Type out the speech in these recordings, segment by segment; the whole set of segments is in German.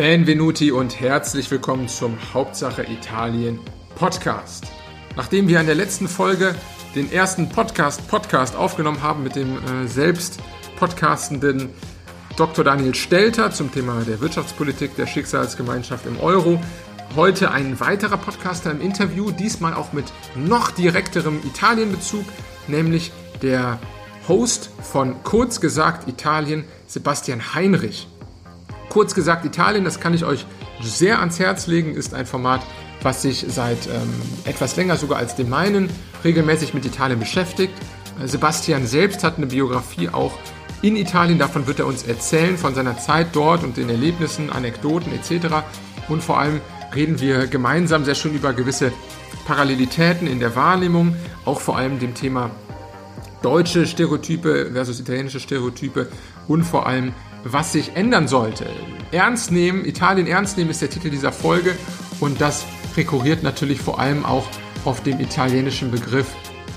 Benvenuti und herzlich willkommen zum Hauptsache Italien Podcast. Nachdem wir in der letzten Folge den ersten Podcast Podcast aufgenommen haben mit dem äh, selbst podcastenden Dr. Daniel Stelter zum Thema der Wirtschaftspolitik der Schicksalsgemeinschaft im Euro, heute ein weiterer Podcaster im Interview, diesmal auch mit noch direkterem Italienbezug, nämlich der Host von Kurz gesagt Italien, Sebastian Heinrich. Kurz gesagt, Italien, das kann ich euch sehr ans Herz legen, ist ein Format, was sich seit ähm, etwas länger sogar als dem meinen regelmäßig mit Italien beschäftigt. Äh, Sebastian selbst hat eine Biografie auch in Italien, davon wird er uns erzählen, von seiner Zeit dort und den Erlebnissen, Anekdoten etc. Und vor allem reden wir gemeinsam sehr schön über gewisse Parallelitäten in der Wahrnehmung, auch vor allem dem Thema deutsche Stereotype versus italienische Stereotype und vor allem was sich ändern sollte. Ernst nehmen, Italien ernst nehmen ist der Titel dieser Folge und das rekurriert natürlich vor allem auch auf dem italienischen Begriff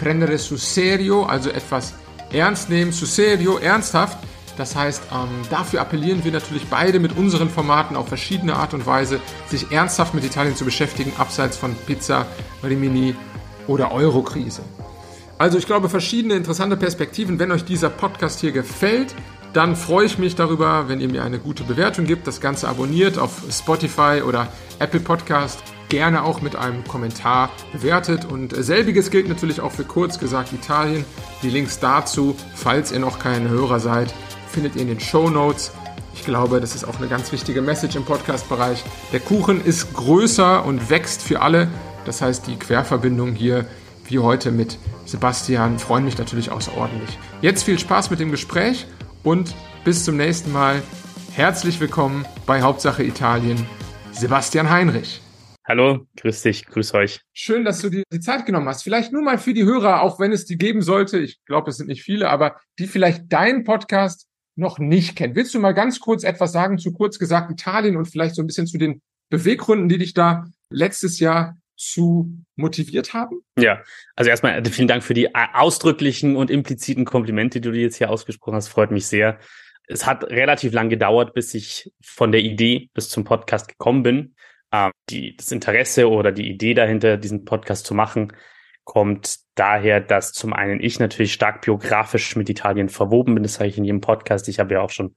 prendere su serio, also etwas ernst nehmen, su serio, ernsthaft. Das heißt, ähm, dafür appellieren wir natürlich beide mit unseren Formaten auf verschiedene Art und Weise, sich ernsthaft mit Italien zu beschäftigen, abseits von Pizza, Rimini oder Eurokrise. Also ich glaube, verschiedene interessante Perspektiven. Wenn euch dieser Podcast hier gefällt, dann freue ich mich darüber, wenn ihr mir eine gute Bewertung gibt, das Ganze abonniert auf Spotify oder Apple Podcast, gerne auch mit einem Kommentar bewertet. Und selbiges gilt natürlich auch für kurz gesagt Italien. Die Links dazu, falls ihr noch kein Hörer seid, findet ihr in den Show Notes. Ich glaube, das ist auch eine ganz wichtige Message im Podcast-Bereich. Der Kuchen ist größer und wächst für alle. Das heißt, die Querverbindung hier, wie heute mit Sebastian, freuen mich natürlich außerordentlich. Jetzt viel Spaß mit dem Gespräch und bis zum nächsten Mal. Herzlich willkommen bei Hauptsache Italien, Sebastian Heinrich. Hallo, grüß dich, grüß euch. Schön, dass du dir die Zeit genommen hast. Vielleicht nur mal für die Hörer, auch wenn es die geben sollte. Ich glaube, es sind nicht viele, aber die vielleicht deinen Podcast noch nicht kennen. Willst du mal ganz kurz etwas sagen zu kurz gesagt Italien und vielleicht so ein bisschen zu den Beweggründen, die dich da letztes Jahr zu motiviert haben? Ja, also erstmal äh, vielen Dank für die äh, ausdrücklichen und impliziten Komplimente, die du jetzt hier ausgesprochen hast. Freut mich sehr. Es hat relativ lang gedauert, bis ich von der Idee bis zum Podcast gekommen bin. Ähm, die, das Interesse oder die Idee dahinter, diesen Podcast zu machen, kommt daher, dass zum einen ich natürlich stark biografisch mit Italien verwoben bin. Das sage ich in jedem Podcast. Ich habe ja auch schon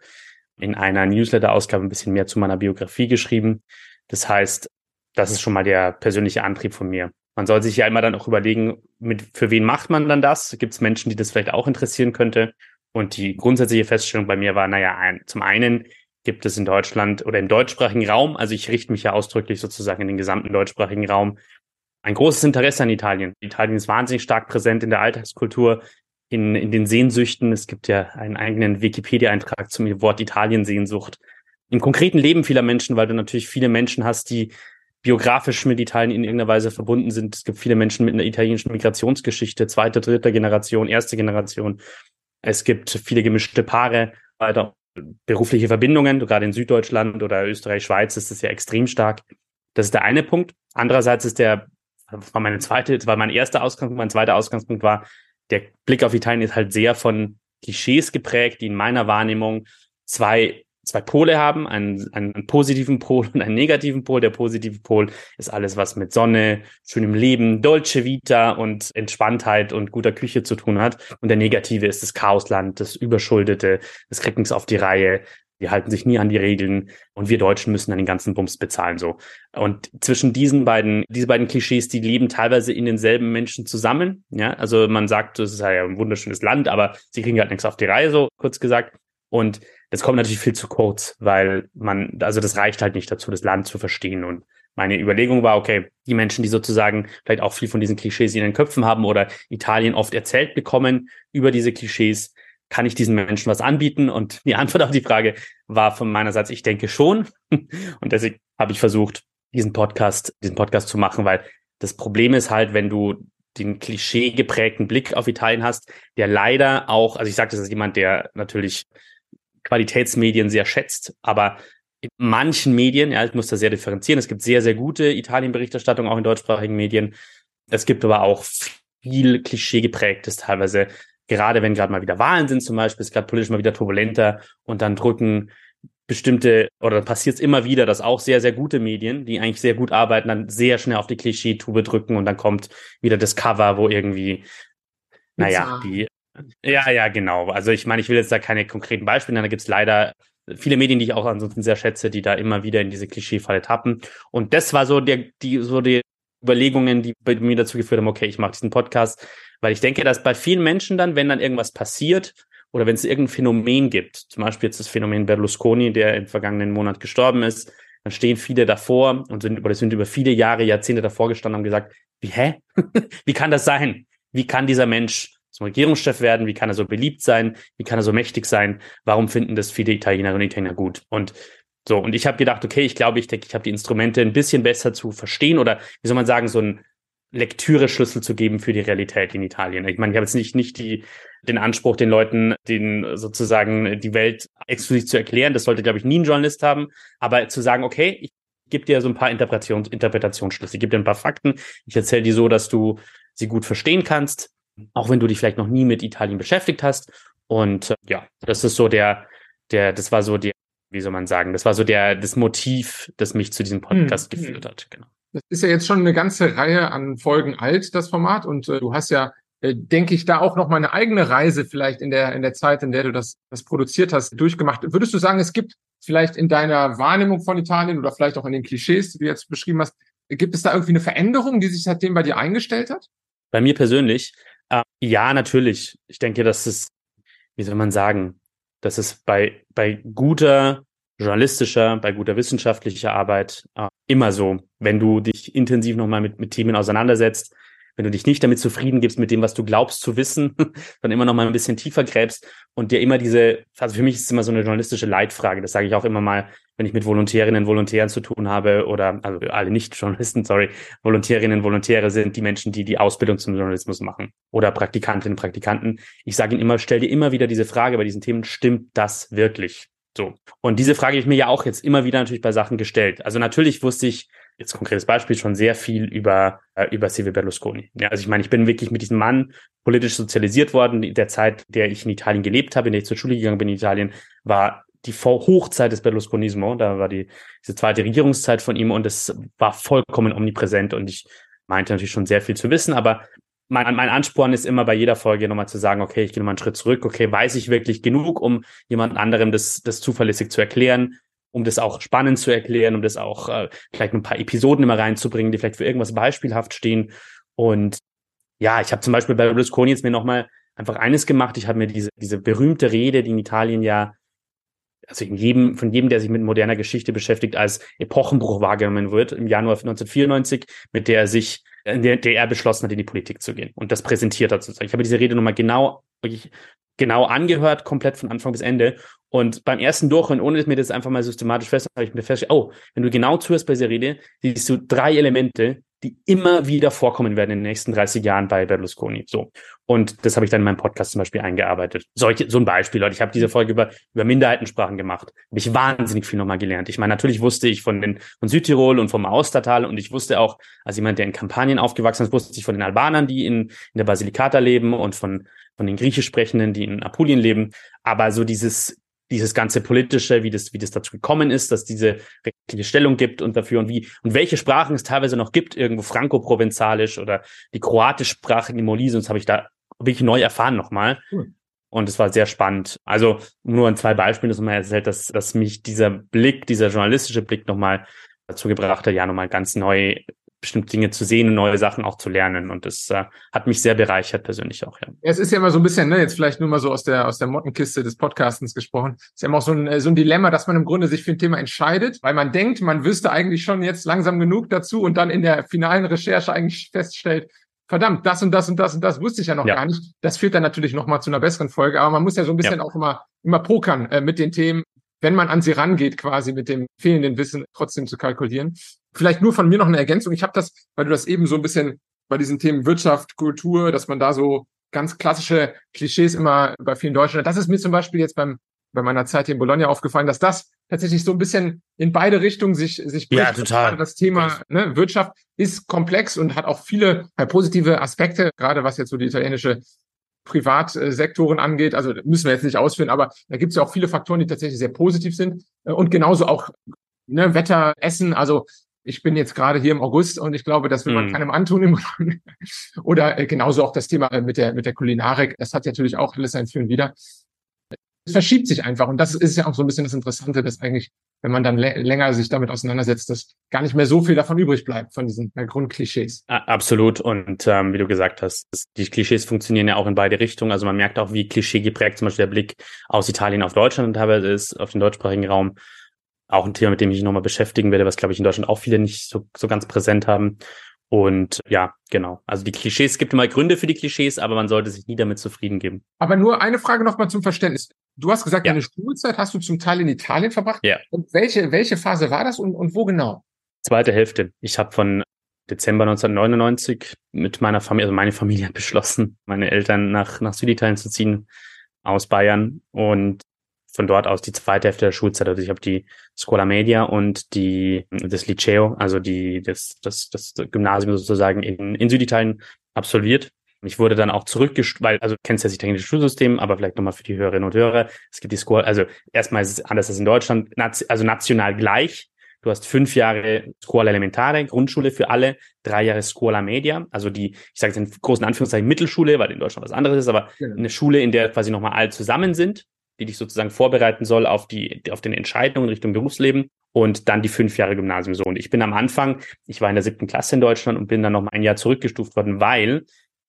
in einer Newsletter-Ausgabe ein bisschen mehr zu meiner Biografie geschrieben. Das heißt, das ist schon mal der persönliche Antrieb von mir. Man soll sich ja immer dann auch überlegen, mit, für wen macht man dann das? Gibt es Menschen, die das vielleicht auch interessieren könnte? Und die grundsätzliche Feststellung bei mir war, naja, ein, zum einen gibt es in Deutschland oder im deutschsprachigen Raum, also ich richte mich ja ausdrücklich sozusagen in den gesamten deutschsprachigen Raum, ein großes Interesse an Italien. Italien ist wahnsinnig stark präsent in der Alltagskultur, in, in den Sehnsüchten. Es gibt ja einen eigenen Wikipedia-Eintrag zum Wort Italien-Sehnsucht. Im konkreten Leben vieler Menschen, weil du natürlich viele Menschen hast, die biografisch mit Italien in irgendeiner Weise verbunden sind. Es gibt viele Menschen mit einer italienischen Migrationsgeschichte, zweite, dritte Generation, erste Generation. Es gibt viele gemischte Paare, weiter berufliche Verbindungen, gerade in Süddeutschland oder Österreich, Schweiz ist das ja extrem stark. Das ist der eine Punkt. Andererseits ist der, das war meine zweite, das war mein erster Ausgangspunkt, mein zweiter Ausgangspunkt war, der Blick auf Italien ist halt sehr von Klischees geprägt, die in meiner Wahrnehmung zwei zwei Pole haben, einen, einen positiven Pol und einen negativen Pol. Der positive Pol ist alles, was mit Sonne, schönem Leben, Dolce Vita und Entspanntheit und guter Küche zu tun hat. Und der negative ist das Chaosland, das Überschuldete, das kriegt nichts auf die Reihe. Die halten sich nie an die Regeln und wir Deutschen müssen dann den ganzen Bums bezahlen so. Und zwischen diesen beiden, diese beiden Klischees, die leben teilweise in denselben Menschen zusammen. Ja, also man sagt, das ist ja ein wunderschönes Land, aber sie kriegen halt nichts auf die Reihe, so kurz gesagt. Und das kommt natürlich viel zu kurz, weil man, also das reicht halt nicht dazu, das Land zu verstehen. Und meine Überlegung war, okay, die Menschen, die sozusagen vielleicht auch viel von diesen Klischees in den Köpfen haben oder Italien oft erzählt bekommen über diese Klischees, kann ich diesen Menschen was anbieten? Und die Antwort auf die Frage war von meiner Seite, ich denke schon. Und deswegen habe ich versucht, diesen Podcast, diesen Podcast zu machen, weil das Problem ist halt, wenn du den Klischee geprägten Blick auf Italien hast, der leider auch, also ich sage das als jemand, der natürlich Qualitätsmedien sehr schätzt. Aber in manchen Medien, ja, ich muss da sehr differenzieren. Es gibt sehr, sehr gute Italien-Berichterstattung auch in deutschsprachigen Medien. Es gibt aber auch viel Klischee geprägtes teilweise. Gerade wenn gerade mal wieder Wahlen sind zum Beispiel, ist gerade politisch mal wieder turbulenter und dann drücken bestimmte, oder passiert es immer wieder, dass auch sehr, sehr gute Medien, die eigentlich sehr gut arbeiten, dann sehr schnell auf die Klischee-Tube drücken und dann kommt wieder das Cover, wo irgendwie, naja, die, ja, ja, genau. Also ich meine, ich will jetzt da keine konkreten Beispiele nennen, da gibt es leider viele Medien, die ich auch ansonsten sehr schätze, die da immer wieder in diese Klischee-Falle tappen. Und das war so der, die, so die Überlegungen, die bei mir dazu geführt haben, okay, ich mache diesen Podcast, weil ich denke, dass bei vielen Menschen dann, wenn dann irgendwas passiert oder wenn es irgendein Phänomen gibt, zum Beispiel jetzt das Phänomen Berlusconi, der im vergangenen Monat gestorben ist, dann stehen viele davor und sind, oder sind über viele Jahre, Jahrzehnte davor gestanden und haben gesagt, wie, hä? wie kann das sein? Wie kann dieser Mensch zum Regierungschef werden? Wie kann er so beliebt sein? Wie kann er so mächtig sein? Warum finden das viele Italienerinnen und Italiener gut? Und so, und ich habe gedacht, okay, ich glaube, ich denke, ich habe die Instrumente ein bisschen besser zu verstehen oder wie soll man sagen, so ein Lektüre-Schlüssel zu geben für die Realität in Italien. Ich meine, ich habe jetzt nicht, nicht die, den Anspruch, den Leuten den sozusagen die Welt exklusiv zu erklären. Das sollte, glaube ich, nie ein Journalist haben. Aber zu sagen, okay, ich gebe dir so ein paar Interpretations Interpretationsschlüsse, ich gebe dir ein paar Fakten, ich erzähle dir so, dass du sie gut verstehen kannst, auch wenn du dich vielleicht noch nie mit Italien beschäftigt hast. Und äh, ja, das ist so der, der, das war so der, wie soll man sagen, das war so der, das Motiv, das mich zu diesem Podcast hm. geführt hat. Genau. Das ist ja jetzt schon eine ganze Reihe an Folgen alt, das Format. Und äh, du hast ja, äh, denke ich, da auch noch mal eine eigene Reise vielleicht in der, in der Zeit, in der du das, das produziert hast, durchgemacht. Würdest du sagen, es gibt vielleicht in deiner Wahrnehmung von Italien oder vielleicht auch in den Klischees, die du jetzt beschrieben hast, gibt es da irgendwie eine Veränderung, die sich seitdem bei dir eingestellt hat? Bei mir persönlich, äh, ja, natürlich. Ich denke, dass es, wie soll man sagen, dass es bei, bei guter journalistischer, bei guter wissenschaftlicher Arbeit äh, immer so, wenn du dich intensiv nochmal mit, mit Themen auseinandersetzt, wenn du dich nicht damit zufrieden gibst mit dem, was du glaubst zu wissen, dann immer noch mal ein bisschen tiefer gräbst und dir immer diese, also für mich ist es immer so eine journalistische Leitfrage, das sage ich auch immer mal, wenn ich mit Volontärinnen und Volontären zu tun habe oder, also alle Nicht-Journalisten, sorry, Volontärinnen und Volontäre sind die Menschen, die die Ausbildung zum Journalismus machen oder Praktikantinnen und Praktikanten. Ich sage ihnen immer, stell dir immer wieder diese Frage bei diesen Themen, stimmt das wirklich? So. Und diese Frage habe ich mir ja auch jetzt immer wieder natürlich bei Sachen gestellt. Also natürlich wusste ich, jetzt konkretes Beispiel, schon sehr viel über, äh, über Silvio Berlusconi. Ja, also ich meine, ich bin wirklich mit diesem Mann politisch sozialisiert worden. In der Zeit, der ich in Italien gelebt habe, in der ich zur Schule gegangen bin in Italien, war die Hochzeit des Berlusconismo. Da war die, diese zweite Regierungszeit von ihm und es war vollkommen omnipräsent und ich meinte natürlich schon sehr viel zu wissen, aber mein, mein Ansporn ist immer bei jeder Folge nochmal zu sagen, okay, ich gehe nochmal einen Schritt zurück, okay, weiß ich wirklich genug, um jemand anderem das, das zuverlässig zu erklären, um das auch spannend zu erklären, um das auch äh, vielleicht ein paar Episoden immer reinzubringen, die vielleicht für irgendwas beispielhaft stehen. Und ja, ich habe zum Beispiel bei Berlusconi jetzt mir nochmal einfach eines gemacht. Ich habe mir diese, diese berühmte Rede, die in Italien ja also in jedem, von jedem, der sich mit moderner Geschichte beschäftigt, als Epochenbruch wahrgenommen wird, im Januar 1994, mit der er sich in der, der er beschlossen hat, in die Politik zu gehen und das präsentiert hat sozusagen. Ich habe diese Rede nochmal genau, wirklich genau angehört, komplett von Anfang bis Ende. Und beim ersten Durchhören, ohne mir das einfach mal systematisch fest, habe ich mir festgestellt, oh, wenn du genau zuhörst bei dieser Rede, siehst du drei Elemente, die immer wieder vorkommen werden in den nächsten 30 Jahren bei Berlusconi. So. Und das habe ich dann in meinem Podcast zum Beispiel eingearbeitet. Solche, so ein Beispiel, Leute. Ich habe diese Folge über, über Minderheitensprachen gemacht. Habe ich wahnsinnig viel nochmal gelernt. Ich meine, natürlich wusste ich von den, von Südtirol und vom Austertal und ich wusste auch, als jemand, der in Kampagnen aufgewachsen ist, wusste ich von den Albanern, die in, in der Basilikata leben und von, von den Griechisch Sprechenden, die in Apulien leben. Aber so dieses, dieses ganze politische, wie das, wie das dazu gekommen ist, dass diese rechtliche Stellung gibt und dafür und wie und welche Sprachen es teilweise noch gibt, irgendwo franco-provenzalisch oder die kroatischsprachigen Molise, das habe ich da wirklich neu erfahren nochmal. Cool. Und es war sehr spannend. Also nur an zwei Beispielen, dass man erzählt, dass, dass mich dieser Blick, dieser journalistische Blick nochmal dazu gebracht hat, ja nochmal ganz neu bestimmte Dinge zu sehen und neue Sachen auch zu lernen. Und das äh, hat mich sehr bereichert persönlich auch, ja. Es ist ja immer so ein bisschen, ne, jetzt vielleicht nur mal so aus der, aus der Mottenkiste des Podcastens gesprochen, ist ja immer auch so ein, äh, so ein Dilemma, dass man im Grunde sich für ein Thema entscheidet, weil man denkt, man wüsste eigentlich schon jetzt langsam genug dazu und dann in der finalen Recherche eigentlich feststellt, verdammt, das und das und das und das wusste ich ja noch ja. gar nicht. Das führt dann natürlich nochmal zu einer besseren Folge, aber man muss ja so ein bisschen ja. auch immer, immer pokern äh, mit den Themen, wenn man an sie rangeht, quasi mit dem fehlenden Wissen trotzdem zu kalkulieren. Vielleicht nur von mir noch eine Ergänzung. Ich habe das, weil du das eben so ein bisschen bei diesen Themen Wirtschaft, Kultur, dass man da so ganz klassische Klischees immer bei vielen Deutschen, das ist mir zum Beispiel jetzt beim bei meiner Zeit hier in Bologna aufgefallen, dass das tatsächlich so ein bisschen in beide Richtungen sich sich bricht. Ja, total. Das Thema ne, Wirtschaft ist komplex und hat auch viele äh, positive Aspekte, gerade was jetzt so die italienische Privatsektoren angeht. Also müssen wir jetzt nicht ausführen, aber da gibt es ja auch viele Faktoren, die tatsächlich sehr positiv sind. Äh, und genauso auch ne, Wetter, Essen. Also ich bin jetzt gerade hier im August und ich glaube, das will man mm. keinem antun. Oder äh, genauso auch das Thema mit der, mit der Kulinarik. Das hat natürlich auch alles ein Wider es verschiebt sich einfach. Und das ist ja auch so ein bisschen das Interessante, dass eigentlich, wenn man dann länger sich damit auseinandersetzt, dass gar nicht mehr so viel davon übrig bleibt, von diesen äh, Grundklischees. Absolut. Und ähm, wie du gesagt hast, die Klischees funktionieren ja auch in beide Richtungen. Also man merkt auch, wie Klischee geprägt zum Beispiel der Blick aus Italien auf Deutschland teilweise ist, auf den deutschsprachigen Raum. Auch ein Thema, mit dem ich mich nochmal beschäftigen werde, was, glaube ich, in Deutschland auch viele nicht so, so ganz präsent haben. Und ja, genau. Also die Klischees, es gibt immer Gründe für die Klischees, aber man sollte sich nie damit zufrieden geben. Aber nur eine Frage nochmal zum Verständnis. Du hast gesagt, ja. deine Schulzeit hast du zum Teil in Italien verbracht. Ja. Und welche, welche Phase war das und, und wo genau? Zweite Hälfte. Ich habe von Dezember 1999 mit meiner Familie, also meine Familie hat beschlossen, meine Eltern nach, nach Süditalien zu ziehen aus Bayern und von dort aus die zweite Hälfte der Schulzeit. Also ich habe die Scuola Media und die das Liceo, also die das das das Gymnasium sozusagen in, in Süditalien absolviert ich wurde dann auch zurückgestuft, weil, also kennst ja das italienische Schulsystem, aber vielleicht nochmal für die Hörerinnen und Hörer. Es gibt die Scuola, also erstmal ist es anders als in Deutschland, also national gleich. Du hast fünf Jahre Scuola Elementare, Grundschule für alle, drei Jahre Scuola Media, also die, ich sage jetzt in großen Anführungszeichen Mittelschule, weil in Deutschland was anderes ist, aber genau. eine Schule, in der quasi nochmal alle zusammen sind, die dich sozusagen vorbereiten soll auf die, auf den Entscheidungen Richtung Berufsleben und dann die fünf Jahre Gymnasium so. Und ich bin am Anfang, ich war in der siebten Klasse in Deutschland und bin dann noch mal ein Jahr zurückgestuft worden, weil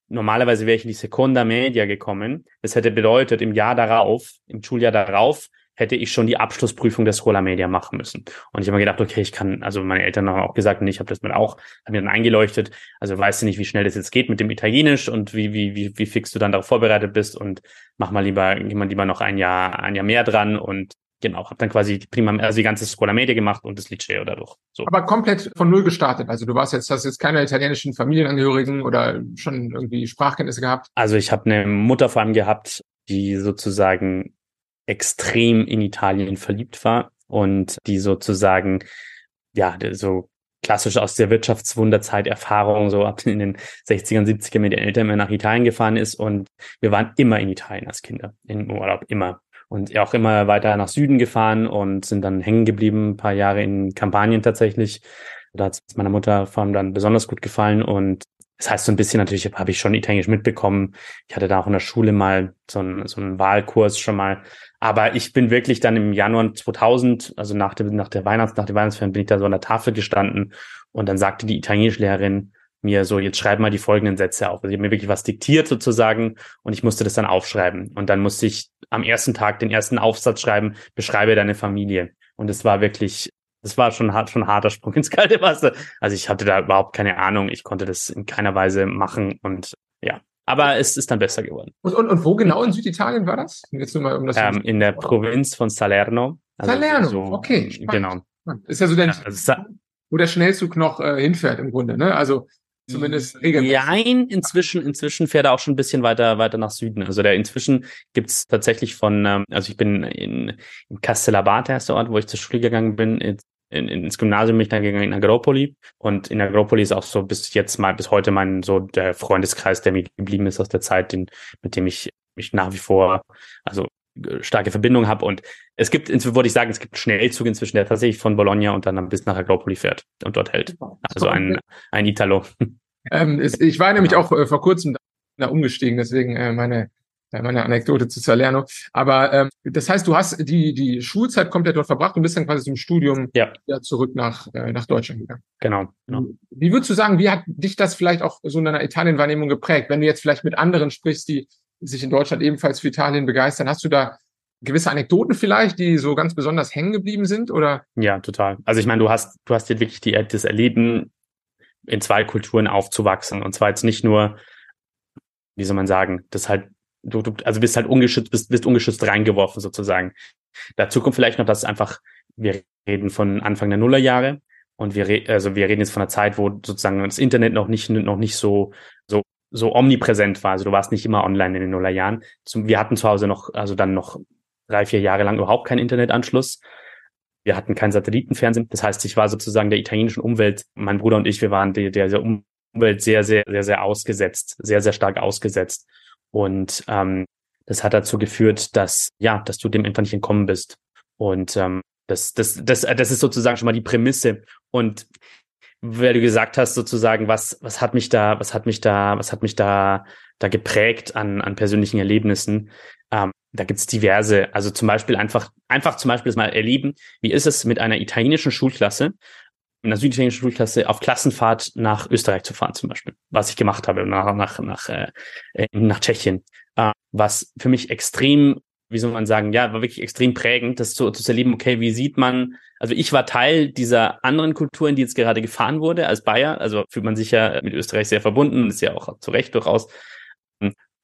normalerweise wäre ich in die Seconda Media gekommen. Das hätte bedeutet, im Jahr darauf, im Schuljahr darauf, hätte ich schon die Abschlussprüfung der Schola Media machen müssen. Und ich habe mir gedacht, okay, ich kann, also meine Eltern haben auch gesagt, und ich habe das mit auch, haben mir dann eingeleuchtet, also weißt du nicht, wie schnell das jetzt geht mit dem Italienisch und wie, wie, wie, wie fix du dann darauf vorbereitet bist und mach mal lieber, geh mal lieber noch ein Jahr, ein Jahr mehr dran und genau, habe dann quasi prima, also die ganze Scuola Media gemacht und das Liceo dadurch. So. Aber komplett von null gestartet. Also du warst jetzt, hast jetzt keine italienischen Familienangehörigen oder schon irgendwie Sprachkenntnisse gehabt? Also ich habe eine Mutter vor allem gehabt, die sozusagen extrem in Italien verliebt war und die sozusagen, ja, so klassisch aus der Wirtschaftswunderzeit Erfahrung, so ab in den 60ern, 70ern mit den Eltern immer nach Italien gefahren ist und wir waren immer in Italien als Kinder, in Urlaub, immer und auch immer weiter nach Süden gefahren und sind dann hängen geblieben, ein paar Jahre in Kampagnen tatsächlich. Da hat es meiner Mutter vor allem dann besonders gut gefallen und das heißt so ein bisschen natürlich habe ich schon Italienisch mitbekommen. Ich hatte da auch in der Schule mal so einen, so einen Wahlkurs schon mal. Aber ich bin wirklich dann im Januar 2000, also nach, dem, nach der Weihnachts, nach der Weihnachtsferien bin ich da so an der Tafel gestanden und dann sagte die Italienischlehrerin, mir so, jetzt schreib mal die folgenden Sätze auf. Also ich habe mir wirklich was diktiert sozusagen und ich musste das dann aufschreiben. Und dann musste ich am ersten Tag den ersten Aufsatz schreiben, beschreibe deine Familie. Und es war wirklich, es war schon hart, schon ein harter Sprung ins kalte Wasser. Also ich hatte da überhaupt keine Ahnung. Ich konnte das in keiner Weise machen und ja. Aber es ist dann besser geworden. Und, und, und wo genau in Süditalien war das? Jetzt nur mal um das ähm, in der Provinz von Salerno. Also Salerno, so, okay. Spannend. Genau. Ist ja so der, ja, also wo der Schnellzug noch äh, hinfährt im Grunde, ne? Also Zumindest regelmäßig. Nein, inzwischen, inzwischen fährt er auch schon ein bisschen weiter, weiter nach Süden. Also der inzwischen gibt's tatsächlich von, ähm, also ich bin in, in Castellabate, erster Ort, wo ich zur Schule gegangen bin, in, in, ins Gymnasium bin ich dann gegangen in Agropoli. Und in Agropoli ist auch so bis jetzt mal, bis heute mein, so der Freundeskreis, der mir geblieben ist aus der Zeit, den, mit dem ich mich nach wie vor, also starke Verbindung habe. Und es gibt, würde ich sagen, es gibt einen Schnellzug inzwischen, der tatsächlich von Bologna und dann bis nach Agropoli fährt und dort hält. Also ein, ein Italo. Ähm, ich war nämlich auch äh, vor kurzem da umgestiegen, deswegen äh, meine äh, meine Anekdote zu Salerno. Aber ähm, das heißt, du hast die die Schulzeit komplett dort verbracht und bist dann quasi zum Studium ja. ja zurück nach äh, nach Deutschland gegangen. Genau, genau. Wie würdest du sagen, wie hat dich das vielleicht auch so in deiner Italien-Wahrnehmung geprägt? Wenn du jetzt vielleicht mit anderen sprichst, die sich in Deutschland ebenfalls für Italien begeistern. Hast du da gewisse Anekdoten vielleicht, die so ganz besonders hängen geblieben sind oder? Ja, total. Also ich meine, du hast, du hast jetzt wirklich die, das Erleben, in zwei Kulturen aufzuwachsen. Und zwar jetzt nicht nur, wie soll man sagen, das halt, du, du also bist halt ungeschützt, bist, bist ungeschützt reingeworfen sozusagen. Dazu kommt vielleicht noch, dass einfach, wir reden von Anfang der Nullerjahre und wir, also wir reden jetzt von einer Zeit, wo sozusagen das Internet noch nicht, noch nicht so, so so omnipräsent war. Also du warst nicht immer online in den Nullerjahren. Wir hatten zu Hause noch, also dann noch drei, vier Jahre lang überhaupt keinen Internetanschluss. Wir hatten kein Satellitenfernsehen. Das heißt, ich war sozusagen der italienischen Umwelt, mein Bruder und ich, wir waren der, der Umwelt sehr, sehr, sehr, sehr ausgesetzt, sehr, sehr stark ausgesetzt. Und ähm, das hat dazu geführt, dass, ja, dass du dem einfach nicht entkommen bist. Und ähm, das, das, das, das ist sozusagen schon mal die Prämisse. Und weil du gesagt hast, sozusagen, was, was hat mich da, was hat mich da, was hat mich da, da geprägt an, an persönlichen Erlebnissen? Ähm, da gibt's diverse, also zum Beispiel einfach, einfach zum Beispiel das mal erleben, wie ist es mit einer italienischen Schulklasse, einer süditalienischen Schulklasse auf Klassenfahrt nach Österreich zu fahren, zum Beispiel, was ich gemacht habe, nach, nach, nach, äh, nach Tschechien, äh, was für mich extrem wie soll man sagen, ja, war wirklich extrem prägend, das zu, zu erleben, okay, wie sieht man, also ich war Teil dieser anderen Kultur, in die jetzt gerade gefahren wurde, als Bayer, also fühlt man sich ja mit Österreich sehr verbunden, ist ja auch zu Recht durchaus.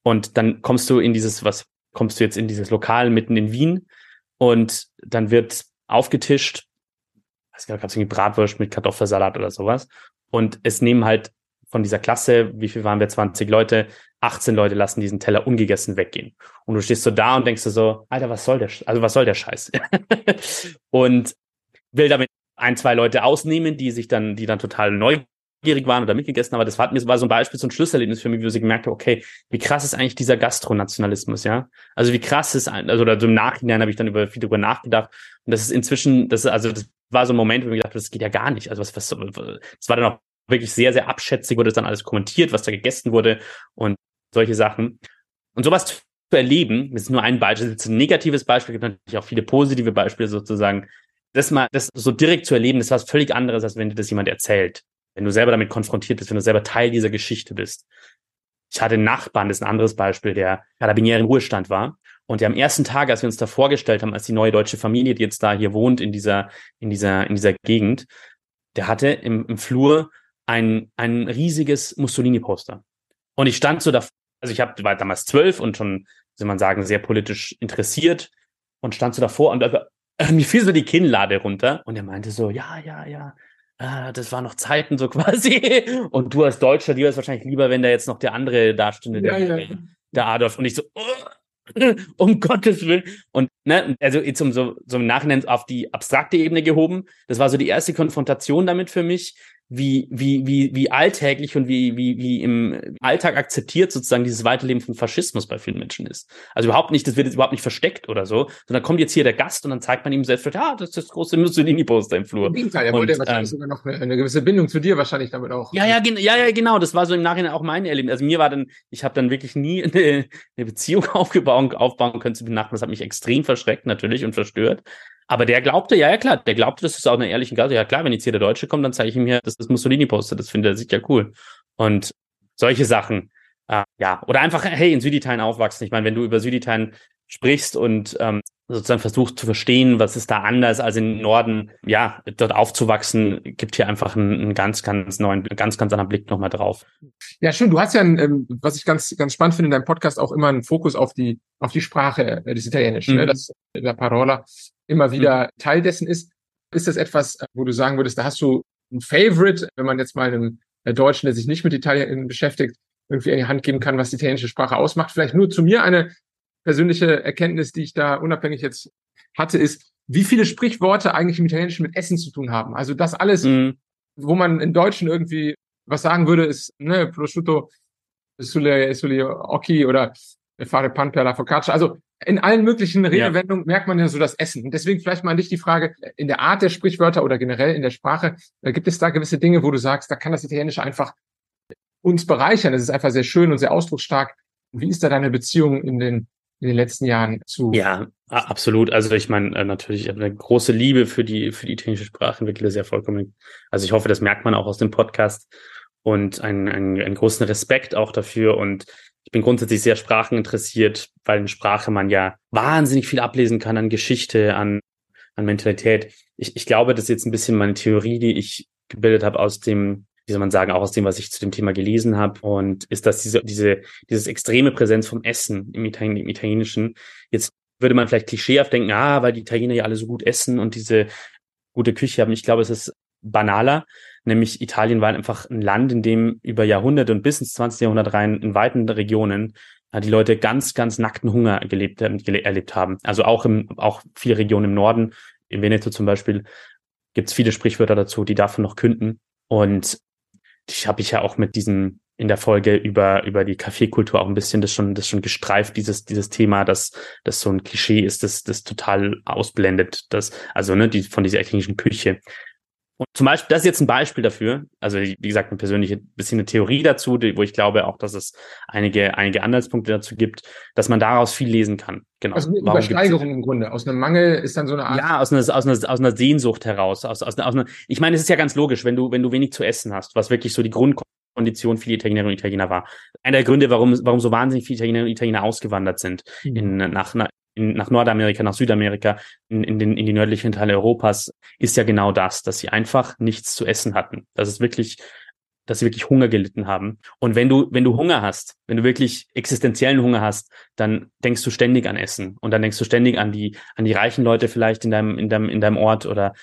Und dann kommst du in dieses, was, kommst du jetzt in dieses Lokal mitten in Wien und dann wird aufgetischt, weiß gar nicht, irgendwie Bratwurst mit Kartoffelsalat oder sowas. Und es nehmen halt von dieser Klasse, wie viel waren wir, 20 Leute, 18 Leute lassen diesen Teller ungegessen weggehen. Und du stehst so da und denkst dir so, Alter, was soll der, also was soll der Scheiß? und will damit ein, zwei Leute ausnehmen, die sich dann, die dann total neugierig waren oder mitgegessen, aber das war, war so ein Beispiel, so ein Schlüsselerlebnis für mich, wie ich gemerkt habe, okay, wie krass ist eigentlich dieser Gastronationalismus, ja? Also wie krass ist, also oder so im Nachhinein habe ich dann über viel darüber nachgedacht und das ist inzwischen, das ist, also das war so ein Moment, wo ich gedacht habe, das geht ja gar nicht. Also was, was, das war dann auch wirklich sehr, sehr abschätzig, wurde dann alles kommentiert, was da gegessen wurde und solche Sachen. Und sowas zu erleben, das ist nur ein Beispiel, das ist ein negatives Beispiel, gibt natürlich auch viele positive Beispiele sozusagen. Das mal, das so direkt zu erleben, das ist was völlig anderes, als wenn dir das jemand erzählt. Wenn du selber damit konfrontiert bist, wenn du selber Teil dieser Geschichte bist. Ich hatte einen Nachbarn, das ist ein anderes Beispiel, der Karabinier im Ruhestand war. Und der am ersten Tag, als wir uns da vorgestellt haben, als die neue deutsche Familie, die jetzt da hier wohnt, in dieser, in dieser, in dieser Gegend, der hatte im, im Flur ein, ein riesiges Mussolini-Poster. Und ich stand so da, also ich hab, war damals zwölf und schon, soll man sagen, sehr politisch interessiert und stand so davor und äh, mir fiel so die Kinnlade runter und er meinte so, ja, ja, ja, äh, das war noch Zeiten so quasi. Und du als Deutscher, dir ist wahrscheinlich lieber, wenn da jetzt noch der andere dastünde, ja, der, ja. der Adolf. Und ich so, oh, um Gottes Willen. Und ne, also jetzt um so, so im Nachhinein auf die abstrakte Ebene gehoben. Das war so die erste Konfrontation damit für mich, wie, wie, wie, wie alltäglich und wie, wie, wie im Alltag akzeptiert sozusagen dieses Weiterleben von Faschismus bei vielen Menschen ist. Also überhaupt nicht, das wird jetzt überhaupt nicht versteckt oder so, sondern kommt jetzt hier der Gast und dann zeigt man ihm selbst, ja, das ist das große Mussolini-Poster im Flur. Im Gegenteil, er wollte wahrscheinlich ähm, sogar noch eine, eine, gewisse Bindung zu dir wahrscheinlich damit auch. Ja, ja, ja, ja, genau, das war so im Nachhinein auch mein Erleben. Also mir war dann, ich habe dann wirklich nie eine, eine Beziehung aufgebaut, aufbauen können zu den Nachbarn. Das hat mich extrem verschreckt natürlich und verstört. Aber der glaubte, ja, ja klar, der glaubte, das ist auch eine ehrliche Gase. Ja klar, wenn jetzt hier der Deutsche kommt, dann zeige ich ihm hier, dass das Mussolini postet. Das findet er sicher cool. Und solche Sachen, äh, ja. Oder einfach, hey, in Süditalien aufwachsen. Ich meine, wenn du über Süditalien sprichst und ähm, sozusagen versuchst zu verstehen, was ist da anders als im Norden, ja, dort aufzuwachsen, gibt hier einfach einen, einen ganz, ganz neuen, ganz, ganz anderen Blick nochmal drauf. Ja, schön. Du hast ja, ähm, was ich ganz, ganz spannend finde in deinem Podcast, auch immer einen Fokus auf die, auf die Sprache äh, des Italienischen, ne? mhm. ne? das der Parola immer wieder mhm. Teil dessen ist. Ist das etwas, wo du sagen würdest, da hast du ein Favorite, wenn man jetzt mal einem äh, Deutschen, der sich nicht mit Italien beschäftigt, irgendwie in die Hand geben kann, was die italienische Sprache ausmacht? Vielleicht nur zu mir eine persönliche Erkenntnis, die ich da unabhängig jetzt hatte, ist, wie viele Sprichworte eigentlich im Italienischen mit Essen zu tun haben. Also das alles, mhm. wo man in Deutschen irgendwie was sagen würde, ist ne, prosciutto sulle, sulle occhi oder fare pan per la focaccia. Also in allen möglichen Redewendungen ja. merkt man ja so das Essen. Und deswegen vielleicht mal an dich die Frage, in der Art der Sprichwörter oder generell in der Sprache, äh, gibt es da gewisse Dinge, wo du sagst, da kann das Italienische einfach uns bereichern. Es ist einfach sehr schön und sehr ausdrucksstark. Wie ist da deine Beziehung in den, in den letzten Jahren zu? Ja, absolut. Also ich meine, äh, natürlich eine große Liebe für die, für die italienische Sprache entwickle sehr vollkommen. Also ich hoffe, das merkt man auch aus dem Podcast und einen, einen, einen großen Respekt auch dafür und bin grundsätzlich sehr spracheninteressiert, weil in Sprache man ja wahnsinnig viel ablesen kann an Geschichte, an, an Mentalität. Ich, ich glaube, das ist jetzt ein bisschen meine Theorie, die ich gebildet habe aus dem, wie soll man sagen, auch aus dem, was ich zu dem Thema gelesen habe. Und ist, dass diese, diese, dieses extreme Präsenz vom Essen im, Italien, im Italienischen, jetzt würde man vielleicht klischeehaft denken, ah, weil die Italiener ja alle so gut essen und diese gute Küche haben. Ich glaube, es ist banaler. Nämlich Italien war einfach ein Land, in dem über Jahrhunderte und bis ins 20. Jahrhundert rein in weiten Regionen äh, die Leute ganz, ganz nackten Hunger gelebt, äh, erlebt haben. Also auch im, auch viele Regionen im Norden, in Veneto zum Beispiel, gibt es viele Sprichwörter dazu, die davon noch künden. Und ich habe ich ja auch mit diesem in der Folge über, über die Kaffeekultur auch ein bisschen das schon, das schon gestreift, dieses, dieses Thema, dass das so ein Klischee ist, das, das total ausblendet, das, also, ne, die, von dieser italienischen Küche. Und zum Beispiel, das ist jetzt ein Beispiel dafür, also wie gesagt, eine persönliche bisschen eine Theorie dazu, die, wo ich glaube auch, dass es einige, einige Anhaltspunkte dazu gibt, dass man daraus viel lesen kann. Genau. Also eine Übersteigerung im Grunde. Aus einem Mangel ist dann so eine Art. Ja, aus einer, aus einer, aus einer Sehnsucht heraus. Aus, aus, aus einer, ich meine, es ist ja ganz logisch, wenn du, wenn du wenig zu essen hast, was wirklich so die Grundkondition viele Italienerinnen und Italiener war. Einer der Gründe, warum, warum so wahnsinnig viele Italienerinnen und Italiener ausgewandert sind mhm. in, nach, in, nach Nordamerika, nach Südamerika, in, in, den, in die nördlichen Teile Europas, ist ja genau das, dass sie einfach nichts zu essen hatten. Das ist wirklich, dass sie wirklich Hunger gelitten haben. Und wenn du, wenn du Hunger hast, wenn du wirklich existenziellen Hunger hast, dann denkst du ständig an Essen und dann denkst du ständig an die, an die reichen Leute vielleicht in deinem, in deinem, in deinem Ort oder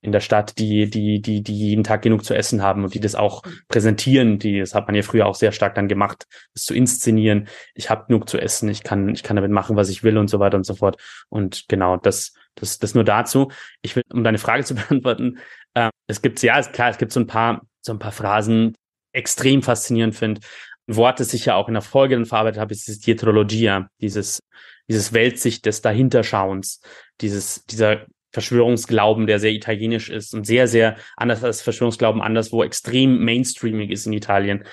in der Stadt, die, die, die, die jeden Tag genug zu essen haben und die das auch präsentieren. Die, das hat man ja früher auch sehr stark dann gemacht, das zu inszenieren. Ich habe genug zu essen, ich kann, ich kann damit machen, was ich will und so weiter und so fort. Und genau, das, das, das nur dazu. Ich will, um deine Frage zu beantworten, äh, es gibt, ja, ist klar, es gibt so ein paar, so ein paar Phrasen, extrem faszinierend finde. Wort, das ich ja auch in der Folge dann verarbeitet habe, ist dieses Dietrologia, dieses, dieses Weltsicht des Dahinterschauens, dieses, dieser Verschwörungsglauben, der sehr italienisch ist und sehr, sehr anders als Verschwörungsglauben anderswo extrem mainstreaming ist in Italien.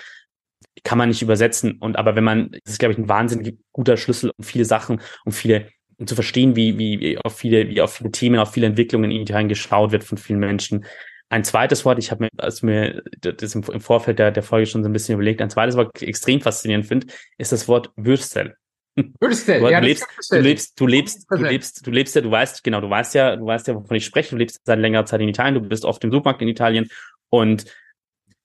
Kann man nicht übersetzen. Und aber wenn man, das ist, glaube ich, ein wahnsinnig guter Schlüssel, um viele Sachen, um viele, um zu verstehen, wie, wie, wie auf viele, wie auf viele Themen, auf viele Entwicklungen in Italien geschaut wird von vielen Menschen. Ein zweites Wort, ich habe mir, als mir das im, Vorfeld der, der Folge schon so ein bisschen überlegt, ein zweites Wort extrem faszinierend finde, ist das Wort Würstel. Würstel, du, ja, lebst, du lebst, du lebst, du lebst, du lebst ja, du weißt, genau, du weißt ja, du weißt ja, wovon ich spreche. Du lebst seit längerer Zeit in Italien, du bist oft im Supermarkt in Italien. Und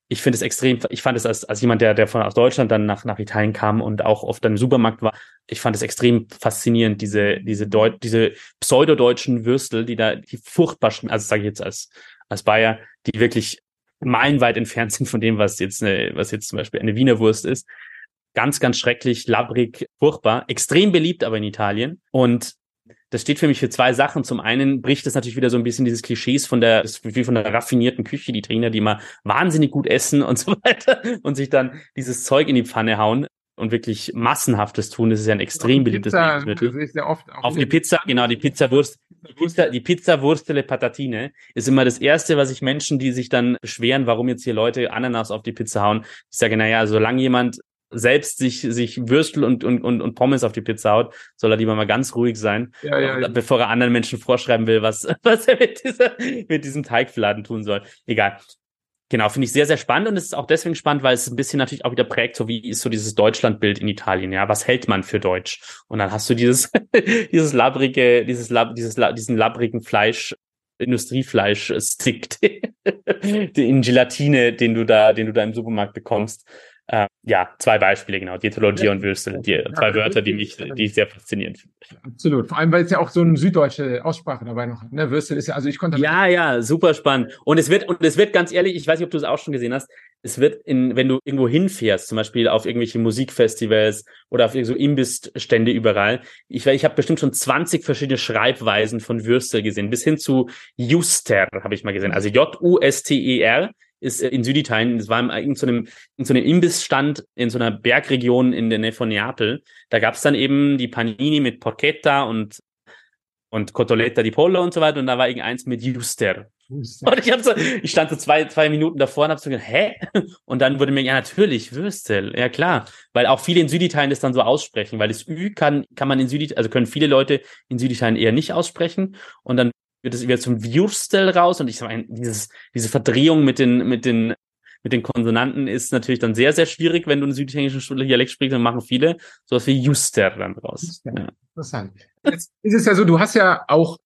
ich finde es extrem, ich fand es als, als jemand, der, der von aus Deutschland dann nach, nach Italien kam und auch oft dann im Supermarkt war, ich fand es extrem faszinierend, diese, diese Deut diese pseudodeutschen Würstel, die da, die furchtbar, also sage ich jetzt als, als Bayer, die wirklich meilenweit entfernt sind von dem, was jetzt eine, was jetzt zum Beispiel eine Wiener Wurst ist ganz, ganz schrecklich, labbrig, furchtbar, extrem beliebt aber in Italien. Und das steht für mich für zwei Sachen. Zum einen bricht es natürlich wieder so ein bisschen dieses Klischees von der, wie von der raffinierten Küche, die Italiener, die immer wahnsinnig gut essen und so weiter und sich dann dieses Zeug in die Pfanne hauen und wirklich massenhaftes tun. Das ist ja ein extrem beliebtes Pizza, Lebensmittel. Ja oft auf die Pizza, genau, die Pizzawurst. Die Pizza, die Pizza Wurstele Patatine ist immer das erste, was ich Menschen, die sich dann beschweren, warum jetzt hier Leute Ananas auf die Pizza hauen, ich sage, naja, solange jemand selbst sich, sich Würstel und, und, und, und Pommes auf die Pizza haut, soll er lieber mal ganz ruhig sein, ja, ja, bevor er anderen Menschen vorschreiben will, was, was er mit, dieser, mit diesem Teigfladen tun soll. Egal. Genau, finde ich sehr, sehr spannend und es ist auch deswegen spannend, weil es ein bisschen natürlich auch wieder prägt, so wie ist so dieses Deutschlandbild in Italien, ja, was hält man für Deutsch? Und dann hast du dieses, dieses labrige, dieses, lab, dieses, diesen labrigen Fleisch, Industriefleisch-Stick, in Gelatine, den du da, den du da im Supermarkt bekommst. Äh, ja, zwei Beispiele, genau. Diätologie ja. und Würstel, die ja, zwei Wörter, die mich, die ich sehr faszinierend finde. Absolut. Vor allem, weil es ja auch so eine süddeutsche Aussprache dabei noch hat. Ne? Würstel ist ja, also ich konnte. Ja, ja, super spannend. Und es wird, und es wird ganz ehrlich, ich weiß nicht, ob du es auch schon gesehen hast, es wird in, wenn du irgendwo hinfährst, zum Beispiel auf irgendwelche Musikfestivals oder auf so Imbissstände überall. Ich, ich habe bestimmt schon 20 verschiedene Schreibweisen von Würstel gesehen, bis hin zu Juster habe ich mal gesehen. Also J-U-S-T-E-R ist äh, in Süditalien, das war in so einem, in so einem Imbissstand in so einer Bergregion in der Nähe von Neapel. Da gab es dann eben die Panini mit Porchetta und und Cotoletta di Pollo und so weiter und da war irgendeins mit Juster. Und ich hab so, ich stand so zwei, zwei Minuten davor und hab so gedacht, hä? Und dann wurde mir, ja, natürlich, Würstel, ja klar. Weil auch viele in Süditalien das dann so aussprechen, weil das Ü kann, kann man in Süditalien, also können viele Leute in Süditalien eher nicht aussprechen. Und dann wird es wieder zum Würstel raus und ich sage, dieses, diese Verdrehung mit den, mit den, mit den Konsonanten ist natürlich dann sehr, sehr schwierig, wenn du einen süditalienischen Dialekt sprichst, dann machen viele sowas wie Juster dann raus. Ja. Interessant. Jetzt ist es ja so, du hast ja auch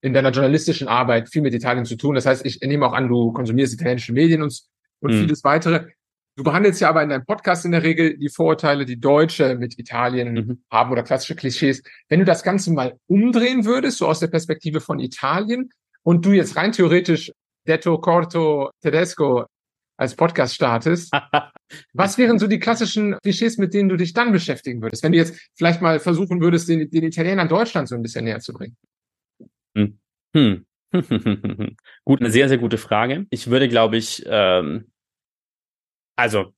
in deiner journalistischen Arbeit viel mit Italien zu tun. Das heißt, ich nehme auch an, du konsumierst italienische Medien und, und mhm. vieles weitere. Du behandelst ja aber in deinem Podcast in der Regel die Vorurteile, die Deutsche mit Italien mhm. haben oder klassische Klischees. Wenn du das Ganze mal umdrehen würdest, so aus der Perspektive von Italien, und du jetzt rein theoretisch Detto Corto Tedesco als Podcast startest, was wären so die klassischen Klischees, mit denen du dich dann beschäftigen würdest, wenn du jetzt vielleicht mal versuchen würdest, den, den Italienern Deutschland so ein bisschen näher zu bringen? Hm. Hm. Gut, eine sehr, sehr gute Frage. Ich würde, glaube ich, ähm, also